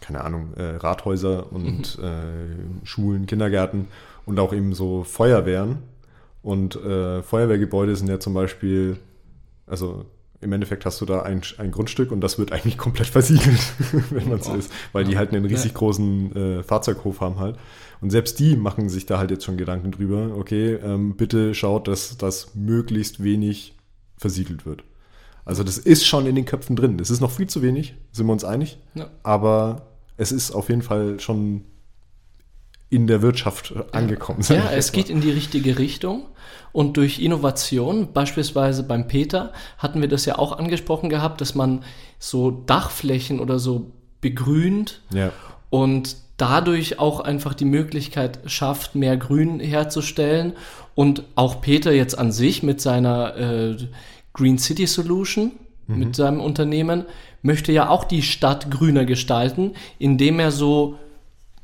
keine Ahnung, äh, Rathäuser und mhm. äh, Schulen, Kindergärten und auch eben so Feuerwehren. Und äh, Feuerwehrgebäude sind ja zum Beispiel, also im Endeffekt hast du da ein, ein Grundstück und das wird eigentlich komplett versiegelt, wenn man so ist, weil die halt einen riesig großen äh, Fahrzeughof haben halt. Und selbst die machen sich da halt jetzt schon Gedanken drüber, okay, ähm, bitte schaut, dass das möglichst wenig versiegelt wird. Also das ist schon in den Köpfen drin. Das ist noch viel zu wenig, sind wir uns einig. Ja. Aber es ist auf jeden Fall schon in der Wirtschaft angekommen. Ja, es geht in die richtige Richtung. Und durch Innovation, beispielsweise beim Peter, hatten wir das ja auch angesprochen gehabt, dass man so Dachflächen oder so begrünt ja. und dadurch auch einfach die Möglichkeit schafft, mehr Grün herzustellen. Und auch Peter jetzt an sich mit seiner äh, Green City Solution, mhm. mit seinem Unternehmen, möchte ja auch die Stadt grüner gestalten, indem er so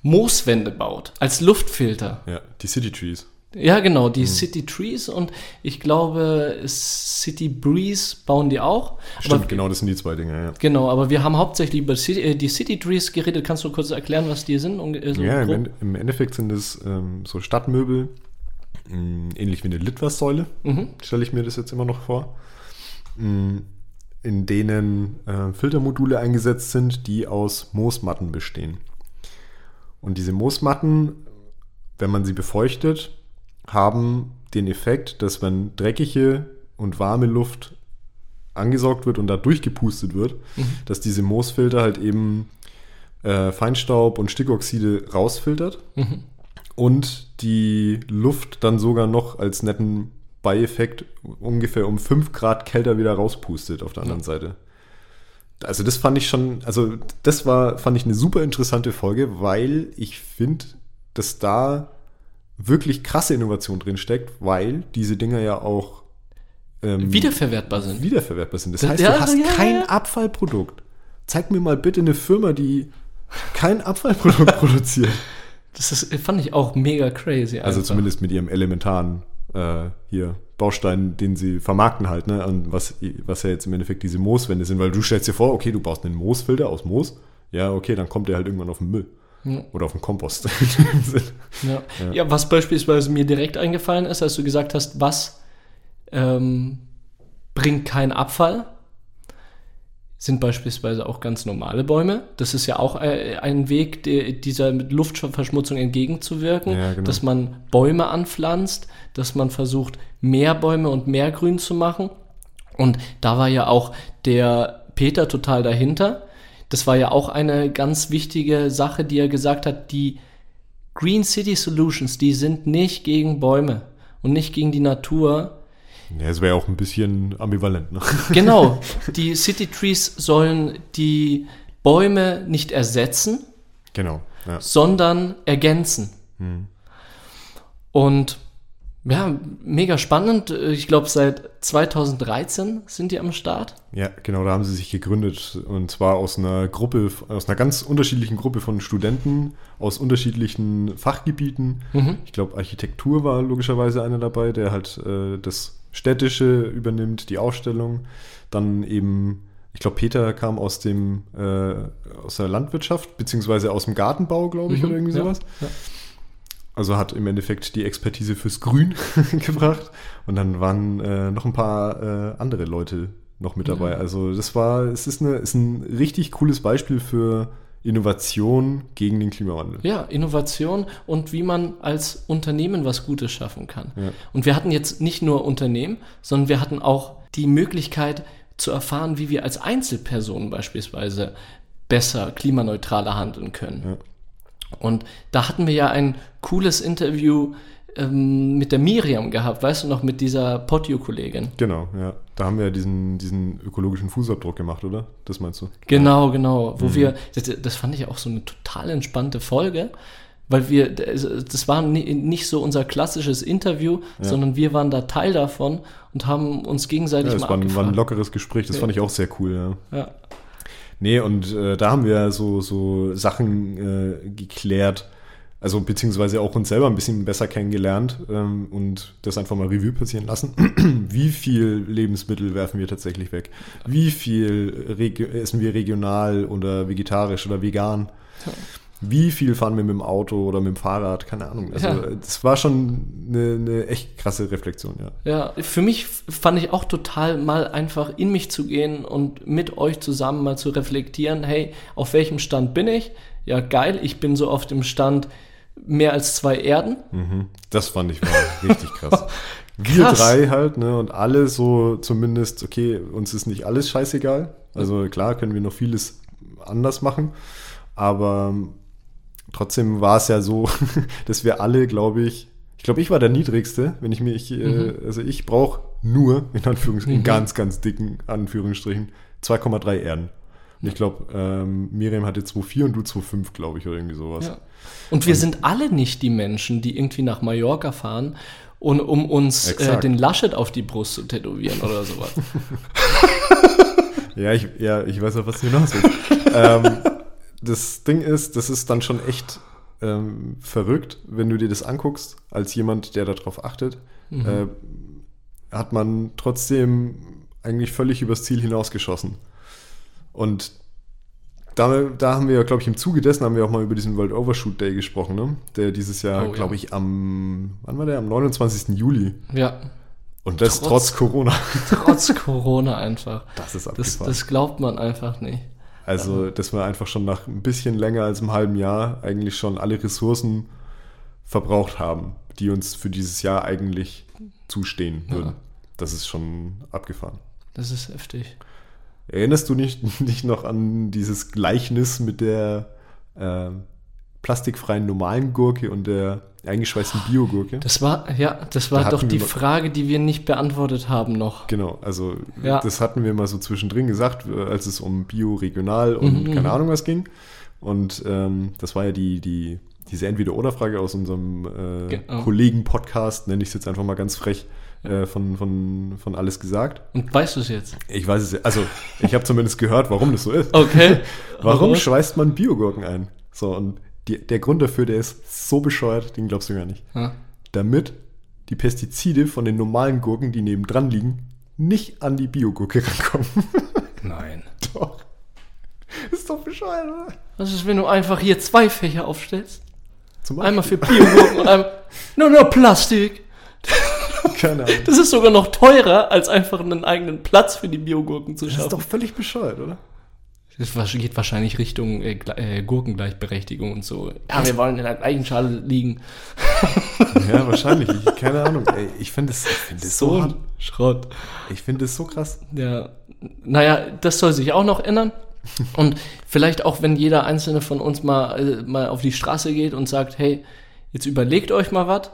Mooswände baut, als Luftfilter. Ja, die City Trees. Ja, genau, die mhm. City Trees und ich glaube, City Breeze bauen die auch. Stimmt, aber, genau, das sind die zwei Dinge, ja. Genau, aber wir haben hauptsächlich über City, äh, die City Trees geredet. Kannst du kurz erklären, was die sind? Äh, so ja, im, im, Endeffekt sind es ähm, so Stadtmöbel, mh, mm, ähnlich wie eine Litfaßsäule, mhm. stelle ich mir das jetzt immer noch vor, mh, mm, in denen äh, Filtermodule eingesetzt sind, die aus Moosmatten bestehen. Und diese Moosmatten, wenn man sie befeuchtet, haben den Effekt, dass wenn dreckige und warme Luft angesaugt wird und da durchgepustet wird, mhm. dass diese Moosfilter halt eben äh, Feinstaub und Stickoxide rausfiltert mhm. und die Luft dann sogar noch als netten Beieffekt ungefähr um 5 Grad kälter wieder rauspustet auf der anderen ja. Seite. Also das fand ich schon, also das war, fand ich eine super interessante Folge, weil ich finde, dass da wirklich krasse Innovation drin steckt, weil diese Dinger ja auch ähm, wiederverwertbar sind. Wiederverwertbar sind. Das heißt, ja, du hast ja, kein ja. Abfallprodukt. Zeig mir mal bitte eine Firma, die kein Abfallprodukt produziert. Das ist, fand ich auch mega crazy. Also einfach. Also zumindest mit ihrem elementaren äh, hier Baustein, den sie vermarkten halt, ne? Und was, was ja jetzt im Endeffekt diese Mooswände sind, weil du stellst dir vor, okay, du baust einen Moosfilter aus Moos, ja, okay, dann kommt der halt irgendwann auf den Müll. Ja. Oder auf den Kompost. ja. Ja. ja. was beispielsweise mir direkt eingefallen ist, als du gesagt hast, was ähm, bringt keinen Abfall, sind beispielsweise auch ganz normale Bäume. Das ist ja auch äh, ein Weg, dieser mit Luftverschmutzung entgegenzuwirken, ja, genau. dass man Bäume anpflanzt, dass man versucht, mehr Bäume und mehr Grün zu machen. Und da war ja auch der Peter total dahinter. Das war ja auch eine ganz wichtige Sache, die er gesagt hat, die Green City Solutions, die sind nicht gegen Bäume und nicht gegen die Natur, ja, es wäre auch ein bisschen ambivalent. Ne? Genau. Die City Trees sollen die Bäume nicht ersetzen, genau, ja. sondern ergänzen. Hm. Und ja, mega spannend. Ich glaube, seit 2013 sind die am Start. Ja, genau, da haben sie sich gegründet. Und zwar aus einer Gruppe, aus einer ganz unterschiedlichen Gruppe von Studenten aus unterschiedlichen Fachgebieten. Mhm. Ich glaube, Architektur war logischerweise einer dabei, der halt äh, das Städtische übernimmt, die Ausstellung. Dann eben, ich glaube, Peter kam aus dem äh, aus der Landwirtschaft, beziehungsweise aus dem Gartenbau, glaube ich, mhm, oder irgendwie ja, sowas. Ja. Also hat im Endeffekt die Expertise fürs Grün gebracht. Und dann waren äh, noch ein paar äh, andere Leute noch mit dabei. Ja. Also das war, es ist, eine, ist ein richtig cooles Beispiel für Innovation gegen den Klimawandel. Ja, Innovation und wie man als Unternehmen was Gutes schaffen kann. Ja. Und wir hatten jetzt nicht nur Unternehmen, sondern wir hatten auch die Möglichkeit zu erfahren, wie wir als Einzelpersonen beispielsweise besser, klimaneutraler handeln können. Ja. Und da hatten wir ja ein cooles Interview ähm, mit der Miriam gehabt, weißt du noch, mit dieser Podio-Kollegin. Genau, ja. Da haben wir ja diesen, diesen ökologischen Fußabdruck gemacht, oder? Das meinst du? Genau, genau. Wo mhm. wir, das, das, fand ich auch so eine total entspannte Folge, weil wir, das war nicht so unser klassisches Interview, ja. sondern wir waren da Teil davon und haben uns gegenseitig ja, das mal war, war ein lockeres Gespräch, das ja. fand ich auch sehr cool, ja. ja. Nee, und äh, da haben wir so, so Sachen äh, geklärt, also beziehungsweise auch uns selber ein bisschen besser kennengelernt ähm, und das einfach mal Revue passieren lassen. Wie viel Lebensmittel werfen wir tatsächlich weg? Wie viel essen wir regional oder vegetarisch oder vegan? Wie viel fahren wir mit dem Auto oder mit dem Fahrrad? Keine Ahnung. Also, ja. das war schon eine, eine, echt krasse Reflexion, ja. Ja, für mich fand ich auch total mal einfach in mich zu gehen und mit euch zusammen mal zu reflektieren, hey, auf welchem Stand bin ich? Ja, geil, ich bin so auf dem Stand mehr als zwei Erden. Mhm. Das fand ich mal richtig krass. Wir krass. drei halt, ne, und alle so zumindest, okay, uns ist nicht alles scheißegal. Also klar können wir noch vieles anders machen, aber trotzdem war es ja so, dass wir alle, glaube ich, ich glaube, ich war der niedrigste, wenn ich mich, äh, mhm. äh, also ich brauche nur, in Anführungsstrichen, mhm. ganz, ganz dicken Anführungsstrichen, 2,3 Erden. Und ich glaube, ähm, Miriam hatte 2,4 und du 2,5, glaube ich, oder irgendwie sowas. Ja. Und wir und, sind alle nicht die Menschen, die irgendwie nach Mallorca fahren, und, um uns äh, den Laschet auf die Brust zu tätowieren oder sowas. ja, ich, ja, ich weiß auch, was du hinaus willst. ähm, das Ding ist, das ist dann schon echt ähm, verrückt, wenn du dir das anguckst, als jemand, der darauf achtet, mhm. äh, hat man trotzdem eigentlich völlig übers Ziel hinausgeschossen. Und da, da haben wir ja, glaube ich, im Zuge dessen haben wir auch mal über diesen World Overshoot Day gesprochen, ne? Der dieses Jahr, oh, glaube ja. ich, am, wann war der? Am 29. Juli. Ja. Und das trotz, trotz Corona. Trotz Corona einfach. Das ist abgefahren. Das, das glaubt man einfach nicht. Also, dass wir einfach schon nach ein bisschen länger als einem halben Jahr eigentlich schon alle Ressourcen verbraucht haben, die uns für dieses Jahr eigentlich zustehen würden. Ja. Das ist schon abgefahren. Das ist heftig. Erinnerst du dich nicht noch an dieses Gleichnis mit der äh, plastikfreien normalen Gurke und der eingeschweißten Biogurke. Das war, ja, das war da doch die Frage, die wir nicht beantwortet haben noch. Genau, also ja. das hatten wir mal so zwischendrin gesagt, als es um Bio, Regional und mhm. keine Ahnung was ging. Und ähm, das war ja die, die, diese Entweder-Oder-Frage aus unserem äh, genau. Kollegen-Podcast, nenne ich es jetzt einfach mal ganz frech, äh, von, von, von alles gesagt. Und weißt du es jetzt? Ich weiß es, also ich habe zumindest gehört, warum das so ist. Okay. warum schweißt man Biogurken ein? So, und die, der Grund dafür, der ist so bescheuert, den glaubst du gar nicht. Ja. Damit die Pestizide von den normalen Gurken, die nebendran liegen, nicht an die Biogurke rankommen. Nein. doch. Ist doch bescheuert, oder? Was ist, wenn du einfach hier zwei Fächer aufstellst? Einmal für Biogurken und einmal nur nur Plastik. Keine Ahnung. Das ist sogar noch teurer, als einfach einen eigenen Platz für die Biogurken zu schaffen. Das ist doch völlig bescheuert, oder? Das geht wahrscheinlich Richtung äh, äh, Gurkengleichberechtigung und so. Ja, wir wollen in der gleichen Schale liegen. ja, wahrscheinlich. Ich, keine Ahnung. Ey, ich finde es find so, so Schrott. Ich finde es so krass. Ja, naja, das soll sich auch noch ändern. Und vielleicht auch, wenn jeder einzelne von uns mal, äh, mal auf die Straße geht und sagt, hey, jetzt überlegt euch mal was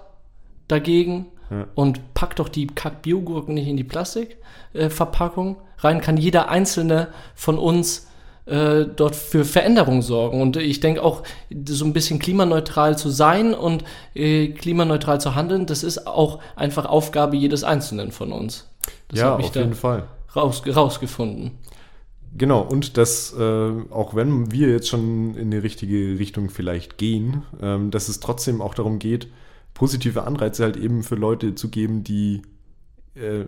dagegen ja. und packt doch die Kack-Biogurken nicht in die Plastikverpackung äh, rein, kann jeder einzelne von uns äh, dort für Veränderung sorgen. Und ich denke auch, so ein bisschen klimaneutral zu sein und äh, klimaneutral zu handeln, das ist auch einfach Aufgabe jedes Einzelnen von uns. Das ja, auf jeden Fall. Raus, rausgefunden. Genau, und dass äh, auch wenn wir jetzt schon in die richtige Richtung vielleicht gehen, ähm, dass es trotzdem auch darum geht, positive Anreize halt eben für Leute zu geben, die äh,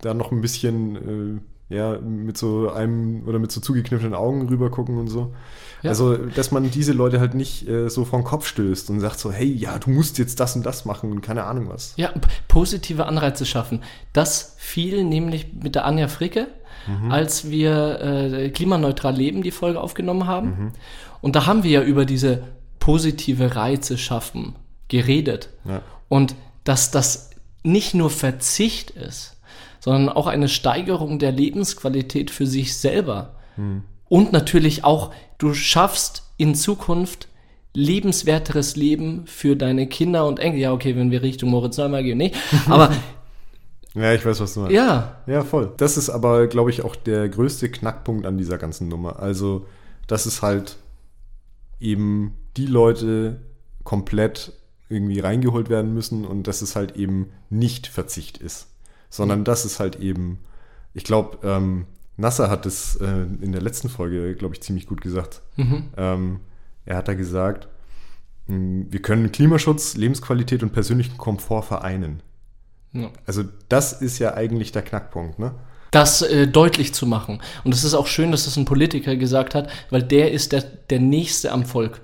da noch ein bisschen äh, ja, mit so einem oder mit so zugekniffenen Augen rüber gucken und so. Ja. Also, dass man diese Leute halt nicht äh, so vor den Kopf stößt und sagt so, hey, ja, du musst jetzt das und das machen und keine Ahnung was. Ja, positive Anreize schaffen. Das fiel nämlich mit der Anja Fricke, mhm. als wir äh, klimaneutral leben, die Folge aufgenommen haben. Mhm. Und da haben wir ja über diese positive Reize schaffen geredet. Ja. Und dass das nicht nur Verzicht ist, sondern auch eine Steigerung der Lebensqualität für sich selber. Hm. Und natürlich auch, du schaffst in Zukunft lebenswerteres Leben für deine Kinder und Enkel. Ja, okay, wenn wir Richtung Moritz Neumann gehen, nicht. Aber ja, ich weiß, was du meinst. Ja. Ja, voll. Das ist aber, glaube ich, auch der größte Knackpunkt an dieser ganzen Nummer. Also, dass es halt eben die Leute komplett irgendwie reingeholt werden müssen und dass es halt eben nicht Verzicht ist, sondern mhm. dass es halt eben, ich glaube, ähm, Nasser hat es äh, in der letzten Folge, glaube ich, ziemlich gut gesagt. Mhm. Ähm, er hat da gesagt, hm, wir können Klimaschutz, Lebensqualität und persönlichen Komfort vereinen. Ja. Also das ist ja eigentlich der Knackpunkt, ne? Das äh, deutlich zu machen. Und es ist auch schön, dass das ein Politiker gesagt hat, weil der ist der, der Nächste am Volk.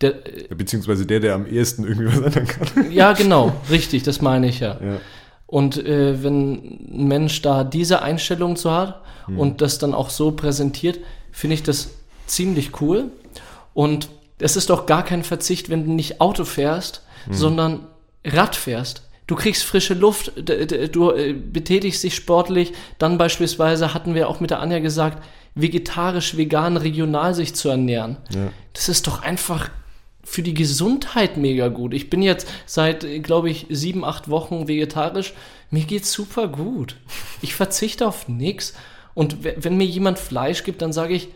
Der, Beziehungsweise der, der am ehesten irgendwie was ändern kann. Ja, genau, richtig, das meine ich ja. ja. Und äh, wenn ein Mensch da diese Einstellung zu hat hm. und das dann auch so präsentiert, finde ich das ziemlich cool. Und es ist doch gar kein Verzicht, wenn du nicht Auto fährst, hm. sondern Rad fährst. Du kriegst frische Luft, du äh, betätigst dich sportlich. Dann beispielsweise hatten wir auch mit der Anja gesagt, vegetarisch, vegan, regional sich zu ernähren. Ja. Das ist doch einfach für die Gesundheit mega gut. Ich bin jetzt seit, glaube ich, sieben, acht Wochen vegetarisch. Mir geht's super gut. Ich verzichte auf nichts. Und wenn mir jemand Fleisch gibt, dann sage ich,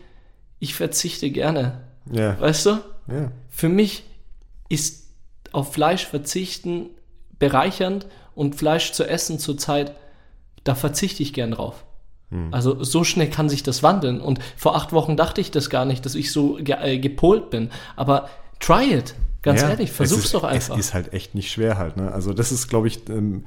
ich verzichte gerne. Ja. Weißt du? Ja. Für mich ist auf Fleisch verzichten bereichernd und Fleisch zu essen zurzeit, da verzichte ich gern drauf. Hm. Also so schnell kann sich das wandeln. Und vor acht Wochen dachte ich das gar nicht, dass ich so ge äh, gepolt bin. Aber try it. Ganz ja, ehrlich, versuch's ist, doch einfach. Es ist halt echt nicht schwer halt. Ne? Also das ist, glaube ich, ähm,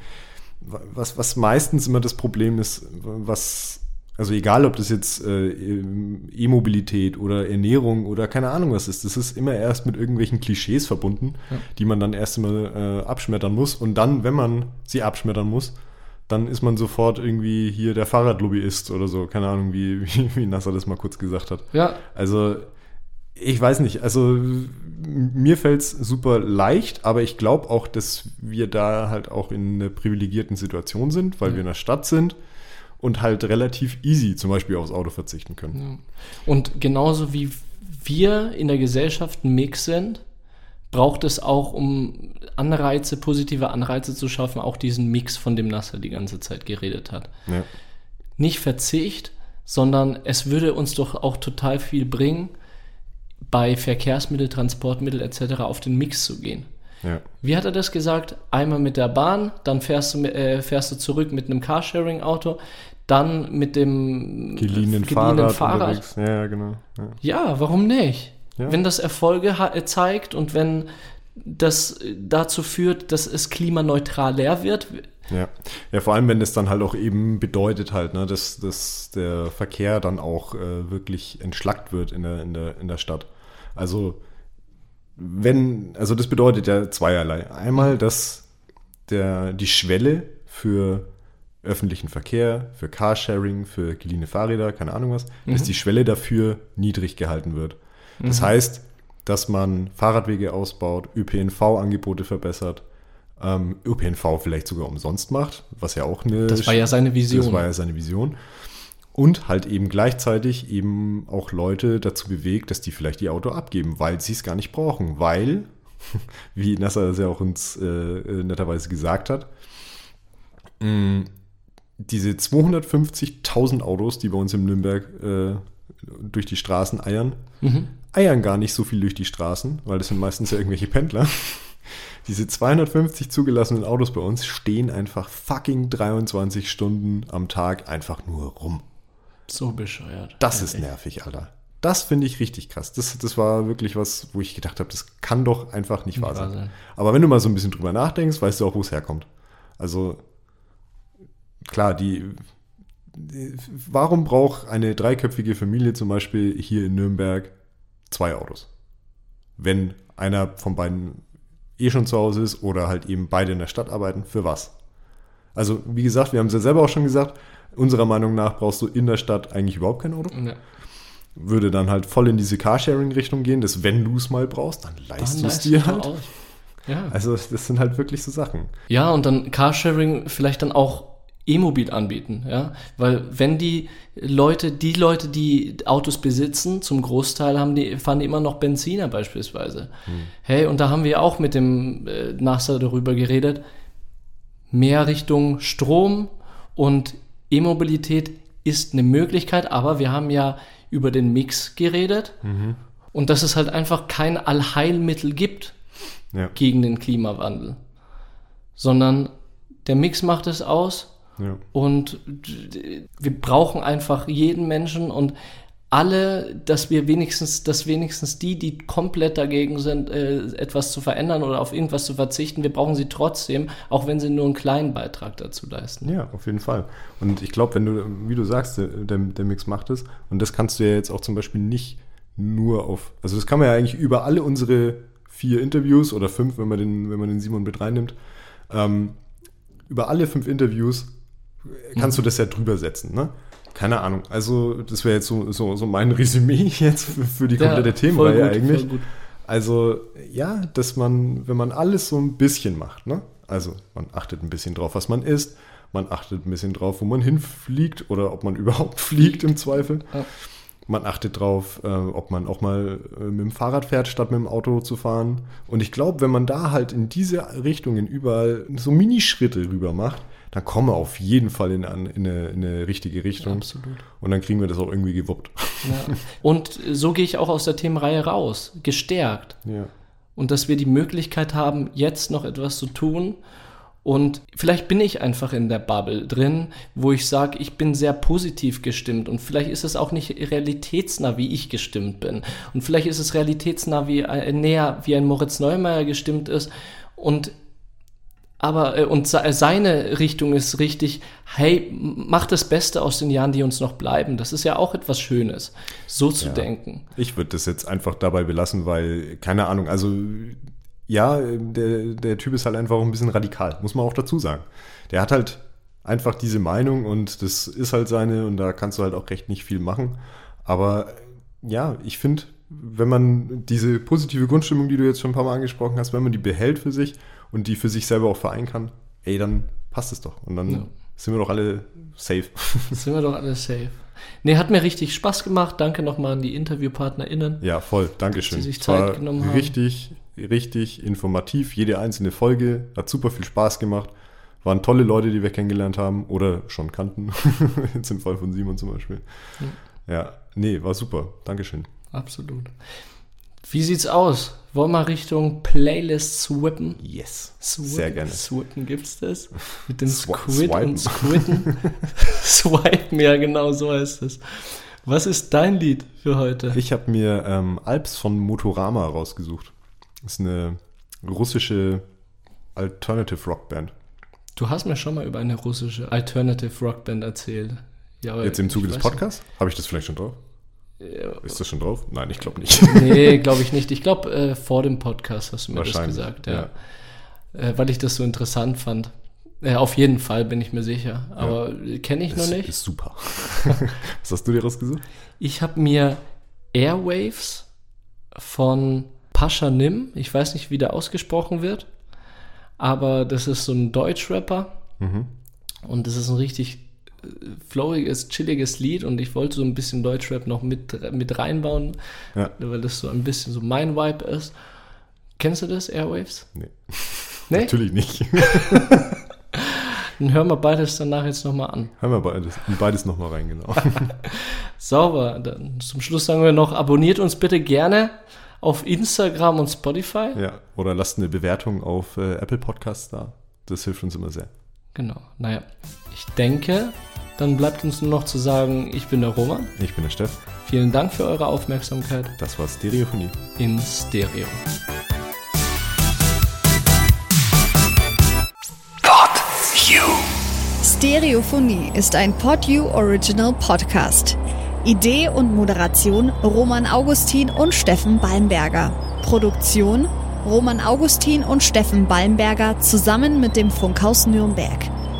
was, was meistens immer das Problem ist, was also egal, ob das jetzt äh, E-Mobilität oder Ernährung oder keine Ahnung was ist, das ist immer erst mit irgendwelchen Klischees verbunden, ja. die man dann erst mal äh, abschmettern muss. Und dann, wenn man sie abschmettern muss, dann ist man sofort irgendwie hier der Fahrradlobbyist oder so. Keine Ahnung, wie, wie, wie Nasser das mal kurz gesagt hat. Ja. Also ich weiß nicht, also mir fällt es super leicht, aber ich glaube auch, dass wir da halt auch in einer privilegierten Situation sind, weil ja. wir in der Stadt sind und halt relativ easy zum Beispiel aufs Auto verzichten können. Ja. Und genauso wie wir in der Gesellschaft ein Mix sind, braucht es auch, um Anreize, positive Anreize zu schaffen, auch diesen Mix, von dem Nasser die ganze Zeit geredet hat. Ja. Nicht Verzicht, sondern es würde uns doch auch total viel bringen, bei Verkehrsmittel, Transportmittel etc. auf den Mix zu gehen. Ja. Wie hat er das gesagt? Einmal mit der Bahn, dann fährst du, äh, fährst du zurück mit einem Carsharing-Auto, dann mit dem geliehenen, geliehenen Fahrrad. Fahrrad. Ja, genau. Ja. ja, warum nicht? Ja. Wenn das Erfolge zeigt und wenn das dazu führt, dass es klimaneutral leer wird. Ja. ja, vor allem, wenn es dann halt auch eben bedeutet halt, ne, dass, dass der Verkehr dann auch äh, wirklich entschlackt wird in der, in, der, in der Stadt. Also wenn, also das bedeutet ja zweierlei. Einmal, dass der, die Schwelle für öffentlichen Verkehr, für Carsharing, für geliehene Fahrräder, keine Ahnung was, mhm. dass die Schwelle dafür niedrig gehalten wird. Das mhm. heißt, dass man Fahrradwege ausbaut, ÖPNV-Angebote verbessert, ähm, ÖPNV vielleicht sogar umsonst macht, was ja auch eine. Das war ja seine Vision. Das war ja seine Vision und halt eben gleichzeitig eben auch Leute dazu bewegt, dass die vielleicht ihr Auto abgeben, weil sie es gar nicht brauchen, weil, wie Nasser das ja auch uns äh, äh netterweise gesagt hat, mh, mm, diese 250.000 Autos, die bei uns in Nürnberg äh, durch die Straßen eiern, mhm. Eiern gar nicht so viel durch die Straßen, weil das sind meistens ja irgendwelche Pendler. Diese 250 zugelassenen Autos bei uns stehen einfach fucking 23 Stunden am Tag einfach nur rum. So bescheuert. Das ist nervig, Alter. Das finde ich richtig krass. Das, das war wirklich was, wo ich gedacht habe, das kann doch einfach nicht wahr sein. sein. Aber wenn du mal so ein bisschen drüber nachdenkst, weißt du auch, wo es herkommt. Also, klar, die, die, warum braucht eine dreiköpfige Familie zum Beispiel hier in Nürnberg zwei Autos? Wenn einer von beiden eh schon zu Hause ist oder halt eben beide in der Stadt arbeiten, für was? Also, wie gesagt, wir haben es ja selber auch schon gesagt, Unserer Meinung nach brauchst du in der Stadt eigentlich überhaupt kein Auto. Ja. Würde dann halt voll in diese Carsharing-Richtung gehen, dass wenn du es mal brauchst, dann leist du es dir halt. Ja. Also das sind halt wirklich so Sachen. Ja, und dann Carsharing vielleicht dann auch E-Mobil anbieten, ja, weil wenn die Leute, die Leute, die Autos besitzen, zum Großteil haben die, fahren die immer noch Benziner beispielsweise. Hm. Hey, und da haben wir auch mit dem äh, NASA darüber geredet, mehr Richtung Strom und E-Mobilität ist eine Möglichkeit, aber wir haben ja über den Mix geredet mhm. und dass es halt einfach kein Allheilmittel gibt ja. gegen den Klimawandel, sondern der Mix macht es aus ja. und wir brauchen einfach jeden Menschen und alle, dass wir wenigstens, dass wenigstens die, die komplett dagegen sind, äh, etwas zu verändern oder auf irgendwas zu verzichten, wir brauchen sie trotzdem, auch wenn sie nur einen kleinen Beitrag dazu leisten. Ja, auf jeden Fall. Und ich glaube, wenn du, wie du sagst, der, der Mix macht es, und das kannst du ja jetzt auch zum Beispiel nicht nur auf, also das kann man ja eigentlich über alle unsere vier Interviews oder fünf, wenn man den, wenn man den Simon mit reinnimmt, ähm, über alle fünf Interviews kannst du das ja drüber setzen, ne? keine Ahnung. Also, das wäre jetzt so, so, so mein Resümee jetzt für, für die komplette ja, Themenreihe gut, eigentlich. Also, ja, dass man, wenn man alles so ein bisschen macht, ne? Also, man achtet ein bisschen drauf, was man isst, man achtet ein bisschen drauf, wo man hinfliegt oder ob man überhaupt fliegt im Zweifel. Ja. Man achtet drauf, äh, ob man auch mal äh, mit dem Fahrrad fährt, statt mit dem Auto zu fahren. Und ich glaube, wenn man da halt in diese Richtungen überall so Minischritte rüber macht, dann kommen wir auf jeden Fall in, in, eine, in eine richtige Richtung. Absolut. Und dann kriegen wir das auch irgendwie gewuppt. Ja. Und so gehe ich auch aus der Themenreihe raus, gestärkt. Ja. Und dass wir die Möglichkeit haben, jetzt noch etwas zu tun. Und vielleicht bin ich einfach in der Bubble drin, wo ich sage, ich bin sehr positiv gestimmt. Und vielleicht ist es auch nicht realitätsnah, wie ich gestimmt bin. Und vielleicht ist es realitätsnah, wie äh, näher, wie ein Moritz Neumeier gestimmt ist. Und aber äh, und seine Richtung ist richtig, hey, mach das Beste aus den Jahren, die uns noch bleiben. Das ist ja auch etwas Schönes, so zu ja. denken. Ich würde das jetzt einfach dabei belassen, weil, keine Ahnung, also ja, der, der Typ ist halt einfach auch ein bisschen radikal, muss man auch dazu sagen. Der hat halt einfach diese Meinung und das ist halt seine und da kannst du halt auch recht nicht viel machen. Aber ja, ich finde, wenn man diese positive Grundstimmung, die du jetzt schon ein paar Mal angesprochen hast, wenn man die behält für sich und die für sich selber auch vereinen kann, ey, dann passt es doch. Und dann ja. sind wir doch alle safe. sind wir doch alle safe. Nee, hat mir richtig Spaß gemacht. Danke nochmal an die InterviewpartnerInnen. Ja, voll. Dankeschön. Die sich Zeit genommen haben. Richtig, richtig informativ. Jede einzelne Folge hat super viel Spaß gemacht. Waren tolle Leute, die wir kennengelernt haben oder schon kannten. Jetzt im Fall von Simon zum Beispiel. Ja, ja nee, war super. Dankeschön. Absolut. Wie sieht's aus? Wollen wir Richtung Playlist swippen? Yes. Swippen, Sehr gerne. Swippen gibt's das? Mit den Squid Swipen. und Squitten? Swipen, ja genau, so heißt es. Was ist dein Lied für heute? Ich habe mir ähm, Alps von Motorama rausgesucht. Das ist eine russische Alternative Rock Band. Du hast mir schon mal über eine russische Alternative Rock Band erzählt. Ja, Jetzt im Zuge des Podcasts? Habe ich das vielleicht schon drauf? Ist das schon drauf? Nein, ich glaube nicht. nee, glaube ich nicht. Ich glaube, äh, vor dem Podcast hast du mir das gesagt, ja. ja. Äh, weil ich das so interessant fand. Ja, auf jeden Fall bin ich mir sicher. Aber ja. kenne ich ist, noch nicht. Ist super. Was hast du dir rausgesucht? Ich habe mir Airwaves von Pascha Nim, ich weiß nicht, wie der ausgesprochen wird, aber das ist so ein Deutschrapper. Mhm. Und das ist ein richtig flowiges, chilliges Lied und ich wollte so ein bisschen Deutschrap noch mit, mit reinbauen, ja. weil das so ein bisschen so mein Vibe ist. Kennst du das, Airwaves? Nee. nee? Natürlich nicht. Dann hören wir beides danach jetzt nochmal an. Hören wir beides, beides nochmal rein, genau. Sauber. Dann zum Schluss sagen wir noch, abonniert uns bitte gerne auf Instagram und Spotify. Ja, oder lasst eine Bewertung auf äh, Apple Podcasts da. Das hilft uns immer sehr. Genau. Naja, ich denke, dann bleibt uns nur noch zu sagen, ich bin der Roman. Ich bin der Steff. Vielen Dank für eure Aufmerksamkeit. Das war Stereophonie. In Stereo. Pod You. Stereophonie ist ein Pod You Original Podcast. Idee und Moderation Roman Augustin und Steffen Balmberger. Produktion Roman Augustin und Steffen Balmberger zusammen mit dem Funkhaus Nürnberg.